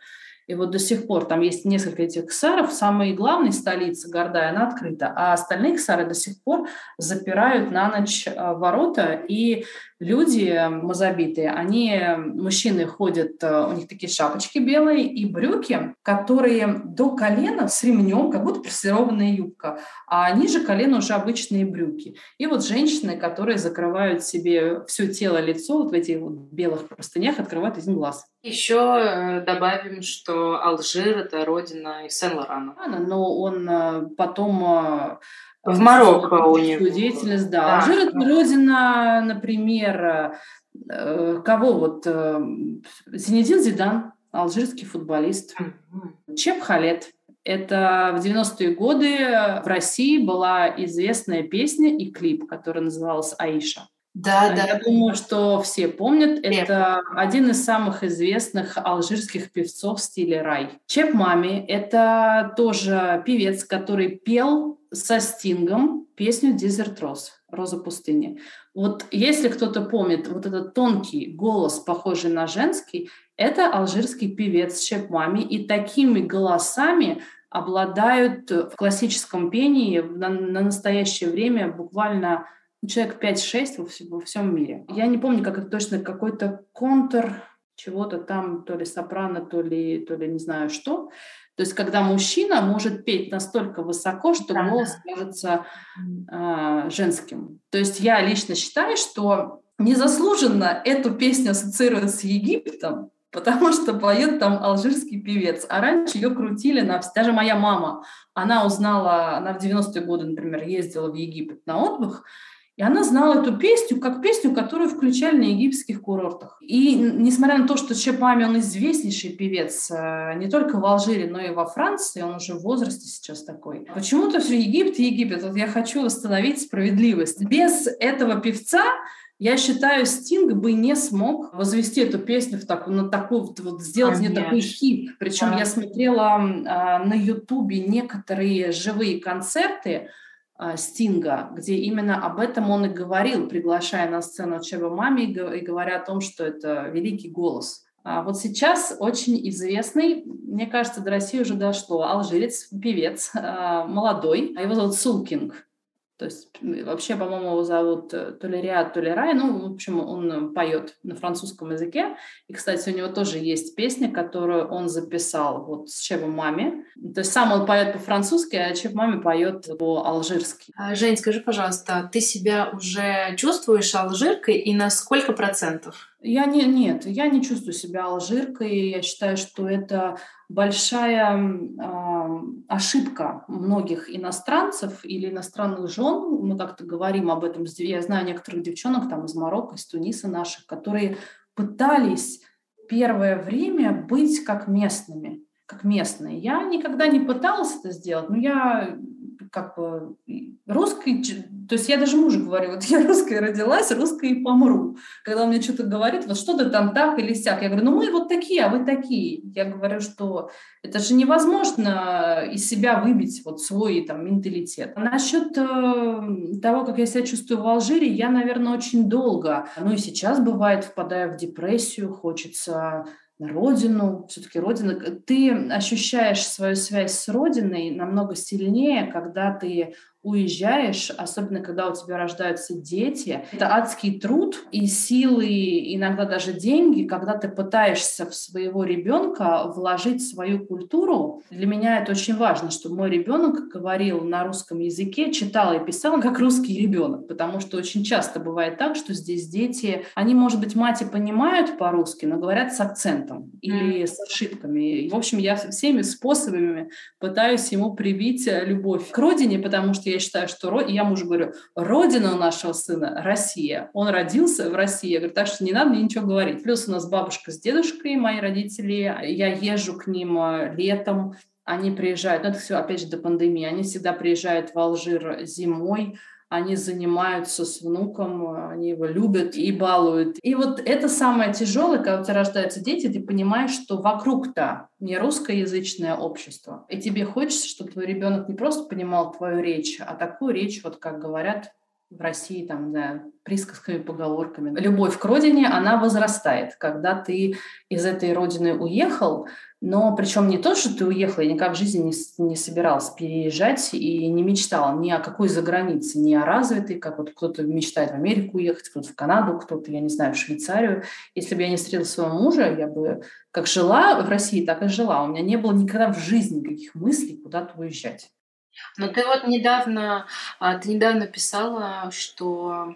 И вот до сих пор там есть несколько этих ксаров. Самая главная столица Гордая, она открыта, а остальные ксары до сих пор запирают на ночь а, ворота. И люди мазобитые, они, мужчины ходят, э, у них такие шапочки белые и брюки, которые до колена с ремнем, как будто прессированная юбка, а ниже колена уже обычные брюки. И вот женщины, которые закрывают себе все тело, лицо вот в этих вот белых простынях, открывают один глаз. Еще э, добавим, что Алжир – это родина Сен-Лорана. Но он э, потом в Марокко у них. Деятельность, да. да. Алжир – это родина, например, э, кого вот? Э, Зинедин Зидан, алжирский футболист. Чеп Халет. Это в 90-е годы в России была известная песня и клип, который назывался «Аиша». Да, Я да. Я думаю, что все помнят. Это один из самых известных алжирских певцов в стиле рай. Чеп Мами – это тоже певец, который пел со Стингом песню «Desert Rose» «Роза пустыни». Вот если кто-то помнит вот этот тонкий голос, похожий на женский, это алжирский певец Чеп Мами, и такими голосами обладают в классическом пении на, на настоящее время буквально человек 5-6 во, во всем мире. Я не помню, как это точно, какой-то контур чего-то там, то ли сопрано, то ли, то ли не знаю что. То есть, когда мужчина может петь настолько высоко, что да, голос кажется э, женским. То есть, я лично считаю, что незаслуженно эту песню ассоциируют с Египтом, потому что поет там алжирский певец. А раньше ее крутили на... Даже моя мама, она узнала, она в 90-е годы, например, ездила в Египет на отдых, и она знала эту песню как песню, которую включали на египетских курортах. И несмотря на то, что Чепами, он известнейший певец э, не только в Алжире, но и во Франции, он уже в возрасте сейчас такой. Почему-то все Египет и Египет. Вот я хочу восстановить справедливость. Без этого певца я считаю, Стинг бы не смог возвести эту песню в такую, на такую, вот, сделать Конечно. не такой хит. Причем да. я смотрела э, на Ютубе некоторые живые концерты, а, Стинга, где именно об этом он и говорил, приглашая на сцену Чеба Мами и говоря о том, что это великий голос. А вот сейчас очень известный, мне кажется, до России уже дошло, алжирец, певец, а, молодой, его зовут Сулкинг. То есть вообще, по-моему, его зовут э, то ли Риад, то ли Рай. Ну, в общем, он поет на французском языке. И, кстати, у него тоже есть песня, которую он записал вот с Чебом Мами. То есть сам он поет по-французски, а Чеб Мами поет по-алжирски. А, Жень, скажи, пожалуйста, ты себя уже чувствуешь алжиркой и на сколько процентов? Я не, нет, я не чувствую себя алжиркой. Я считаю, что это большая э, ошибка многих иностранцев или иностранных жен. Мы как-то говорим об этом. Я знаю некоторых девчонок там из Марокко, из Туниса наших, которые пытались первое время быть как местными, как местные. Я никогда не пыталась это сделать, но я как бы русской, то есть я даже мужу говорю, вот я русская родилась, русская и помру. Когда он мне что-то говорит, вот что ты там так или сяк, я говорю, ну мы вот такие, а вы такие. Я говорю, что это же невозможно из себя выбить вот свой там менталитет. Насчет э, того, как я себя чувствую в Алжире, я, наверное, очень долго, ну и сейчас бывает, впадаю в депрессию, хочется родину, все-таки родина. Ты ощущаешь свою связь с родиной намного сильнее, когда ты уезжаешь, особенно когда у тебя рождаются дети. Это адский труд и силы, иногда даже деньги, когда ты пытаешься в своего ребенка вложить свою культуру. Для меня это очень важно, чтобы мой ребенок говорил на русском языке, читал и писал как русский ребенок, потому что очень часто бывает так, что здесь дети, они, может быть, мать и понимают по-русски, но говорят с акцентом или mm. с ошибками. В общем, я всеми способами пытаюсь ему привить любовь к родине, потому что я считаю, что... И я мужу говорю, родина у нашего сына – Россия. Он родился в России. Я говорю, так что не надо мне ничего говорить. Плюс у нас бабушка с дедушкой, мои родители. Я езжу к ним э, летом. Они приезжают, ну это все, опять же, до пандемии. Они всегда приезжают в Алжир зимой, они занимаются с внуком, они его любят и балуют. И вот это самое тяжелое, когда у тебя рождаются дети, ты понимаешь, что вокруг-то не русскоязычное общество. И тебе хочется, чтобы твой ребенок не просто понимал твою речь, а такую речь, вот как говорят в России, там, да, присказками, поговорками. Любовь к родине, она возрастает, когда ты из этой родины уехал, но причем не то, что ты уехал, я никак в жизни не, не собиралась переезжать и не мечтала ни о какой загранице, ни о развитой, как вот кто-то мечтает в Америку уехать, кто-то в Канаду, кто-то, я не знаю, в Швейцарию. Если бы я не встретила своего мужа, я бы как жила в России, так и жила. У меня не было никогда в жизни никаких мыслей куда-то уезжать. Но ты вот недавно, а, ты недавно писала, что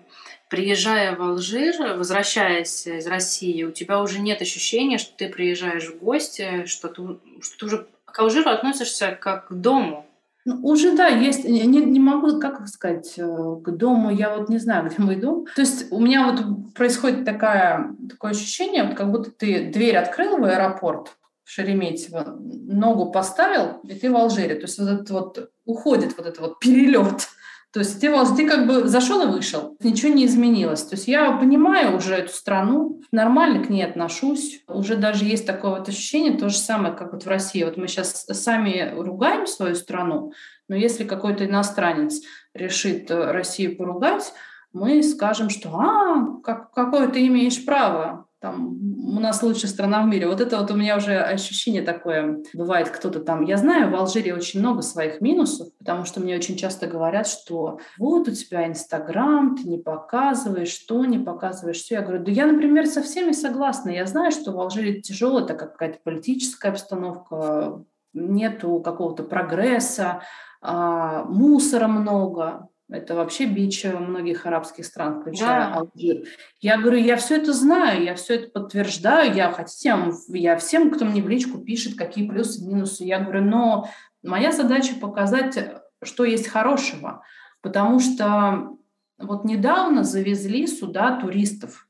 приезжая в Алжир, возвращаясь из России, у тебя уже нет ощущения, что ты приезжаешь в гости, что ты, что ты уже к Алжиру относишься как к дому. Ну, уже да, есть. Не, не могу, как сказать, э, к дому, я вот не знаю, где мой дом. То есть у меня вот происходит такая, такое ощущение, вот как будто ты дверь открыл в аэропорт, Шереметьево, ногу поставил, и ты в Алжире. То есть вот этот вот уходит вот этот вот перелет то есть ты, ты как бы зашел и вышел, ничего не изменилось. То есть я понимаю уже эту страну, нормально к ней отношусь. Уже даже есть такое вот ощущение, то же самое, как вот в России. Вот мы сейчас сами ругаем свою страну, но если какой-то иностранец решит э, Россию поругать, мы скажем, что «А, как, какое ты имеешь право, там, у нас лучшая страна в мире. Вот это вот у меня уже ощущение такое. Бывает кто-то там... Я знаю, в Алжире очень много своих минусов, потому что мне очень часто говорят, что вот у тебя Инстаграм, ты не показываешь, что не показываешь, все. Я говорю, да я, например, со всеми согласна. Я знаю, что в Алжире тяжело, это какая-то политическая обстановка, нету какого-то прогресса, а, мусора много. Это вообще бич многих арабских стран, включая да. Алжир. Я говорю, я все это знаю, я все это подтверждаю, я хотим, я всем, кто мне в личку пишет, какие плюсы, минусы. Я говорю, но моя задача показать, что есть хорошего, потому что вот недавно завезли сюда туристов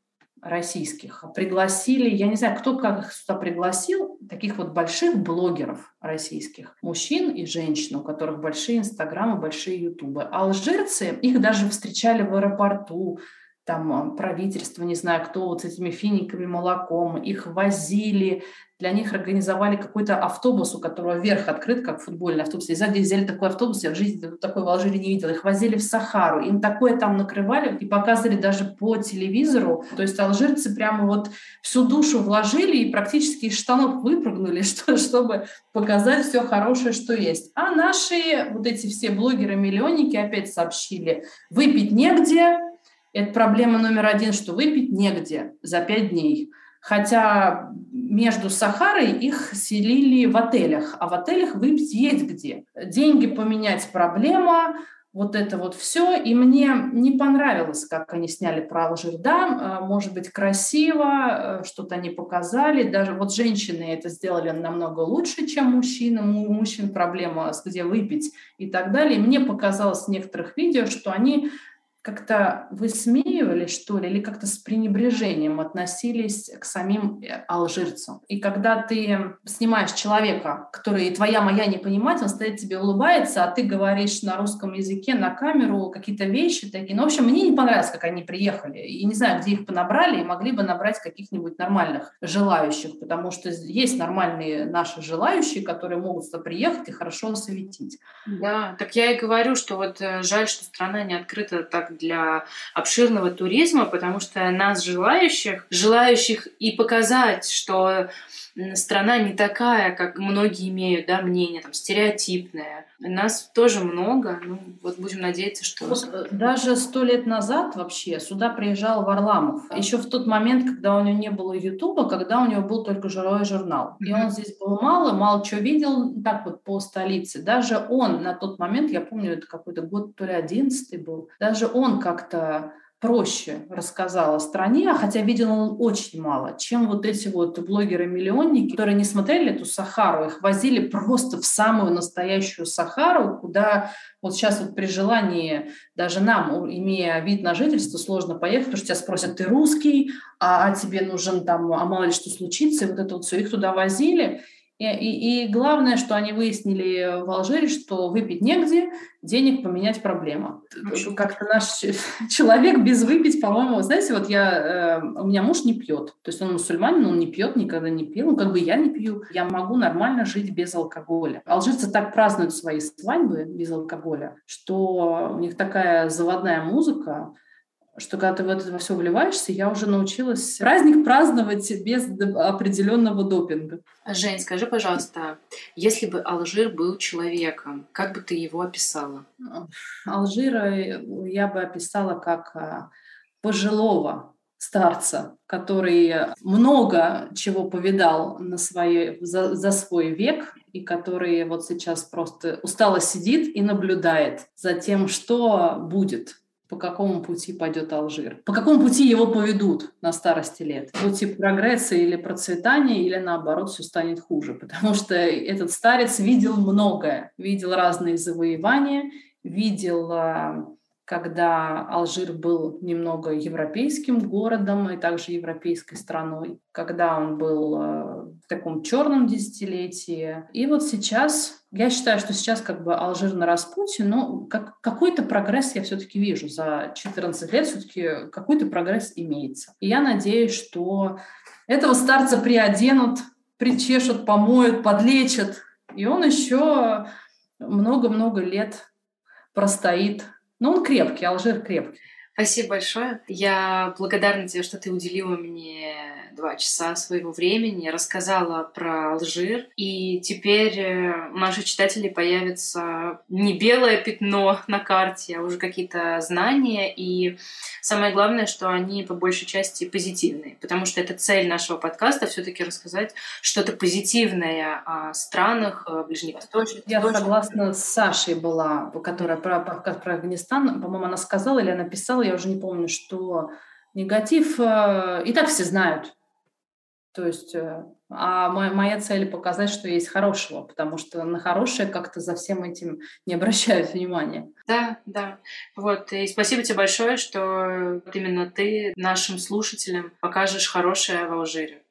российских. Пригласили, я не знаю, кто как их сюда пригласил, таких вот больших блогеров российских, мужчин и женщин, у которых большие инстаграмы, большие ютубы. Алжирцы, их даже встречали в аэропорту, там правительство, не знаю кто, вот с этими финиками, молоком, их возили, для них организовали какой-то автобус, у которого верх открыт, как футбольный автобус. И сзади взяли такой автобус, я в жизни такой в Алжире не видела. Их возили в Сахару, им такое там накрывали и показывали даже по телевизору. То есть алжирцы прямо вот всю душу вложили и практически из штанов выпрыгнули, что, чтобы показать все хорошее, что есть. А наши вот эти все блогеры-миллионники опять сообщили, выпить негде, это проблема номер один, что выпить негде за пять дней. Хотя между Сахарой их селили в отелях, а в отелях выпить есть где. Деньги поменять проблема, вот это вот все, и мне не понравилось, как они сняли про Алжир. Да, может быть, красиво, что-то они показали, даже вот женщины это сделали намного лучше, чем мужчины, у мужчин проблема, где выпить и так далее. И мне показалось в некоторых видео, что они как-то высмеивали, что ли, или как-то с пренебрежением относились к самим э, алжирцам. И когда ты снимаешь человека, который твоя моя не понимает, он стоит тебе улыбается, а ты говоришь на русском языке на камеру какие-то вещи такие. Ну, в общем, мне не понравилось, как они приехали. И не знаю, где их понабрали, и могли бы набрать каких-нибудь нормальных желающих, потому что есть нормальные наши желающие, которые могут сюда приехать и хорошо осветить. Да, так я и говорю, что вот э, жаль, что страна не открыта так для обширного туризма, потому что нас, желающих, желающих и показать, что страна не такая, как многие имеют, да, мнение, там, стереотипное. Нас тоже много, ну, вот будем надеяться, что... Вот э, даже сто лет назад вообще сюда приезжал Варламов. Еще в тот момент, когда у него не было Ютуба, когда у него был только жировой журнал. И он здесь был мало, мало чего видел, так вот по столице. Даже он на тот момент, я помню, это какой-то год, то ли одиннадцатый был, даже он как-то проще рассказал о стране, хотя видел он очень мало, чем вот эти вот блогеры-миллионники, которые не смотрели эту Сахару, их возили просто в самую настоящую Сахару, куда вот сейчас вот при желании даже нам, имея вид на жительство, сложно поехать, потому что тебя спросят, ты русский, а, а тебе нужен там, а мало ли что случится, и вот это вот все, их туда возили, и, и, и главное, что они выяснили в Алжире, что выпить негде, денег поменять проблема. Как-то наш человек без выпить, по-моему, знаете, вот я, э, у меня муж не пьет, то есть он мусульманин, он не пьет, никогда не пил, ну как бы я не пью, я могу нормально жить без алкоголя. Алжирцы так празднуют свои свадьбы без алкоголя, что у них такая заводная музыка, что когда ты в это во все вливаешься, я уже научилась праздник праздновать без определенного допинга. Жень, скажи, пожалуйста, если бы Алжир был человеком, как бы ты его описала? Алжира я бы описала как а, пожилого старца, который много чего повидал на своей, за, за свой век и который вот сейчас просто устало сидит и наблюдает за тем, что будет по какому пути пойдет Алжир, по какому пути его поведут на старости лет. Пути прогресса или процветания, или наоборот, все станет хуже, потому что этот старец видел многое, видел разные завоевания, видел а, когда Алжир был немного европейским городом и также европейской страной, когда он был э, в таком черном десятилетии. И вот сейчас, я считаю, что сейчас как бы Алжир на распутье, но как, какой-то прогресс я все-таки вижу. За 14 лет все-таки какой-то прогресс имеется. И я надеюсь, что этого старца приоденут, причешут, помоют, подлечат, и он еще много-много лет простоит но он крепкий, Алжир крепкий. Спасибо большое. Я благодарна тебе, что ты уделила мне два часа своего времени, рассказала про Алжир. И теперь э, у наших читателей появится не белое пятно на карте, а уже какие-то знания. И самое главное, что они по большей части позитивные. Потому что это цель нашего подкаста все таки рассказать что-то позитивное о странах э, Ближневосточных. Я согласна с Сашей была, которая про, про, про Афганистан, по-моему, она сказала или она писала, я уже не помню, что негатив э, и так все знают. То есть, э, а моя, моя цель показать, что есть хорошего, потому что на хорошее как-то за всем этим не обращают внимания. Да, да. Вот. И спасибо тебе большое, что именно ты нашим слушателям покажешь хорошее в Алжире.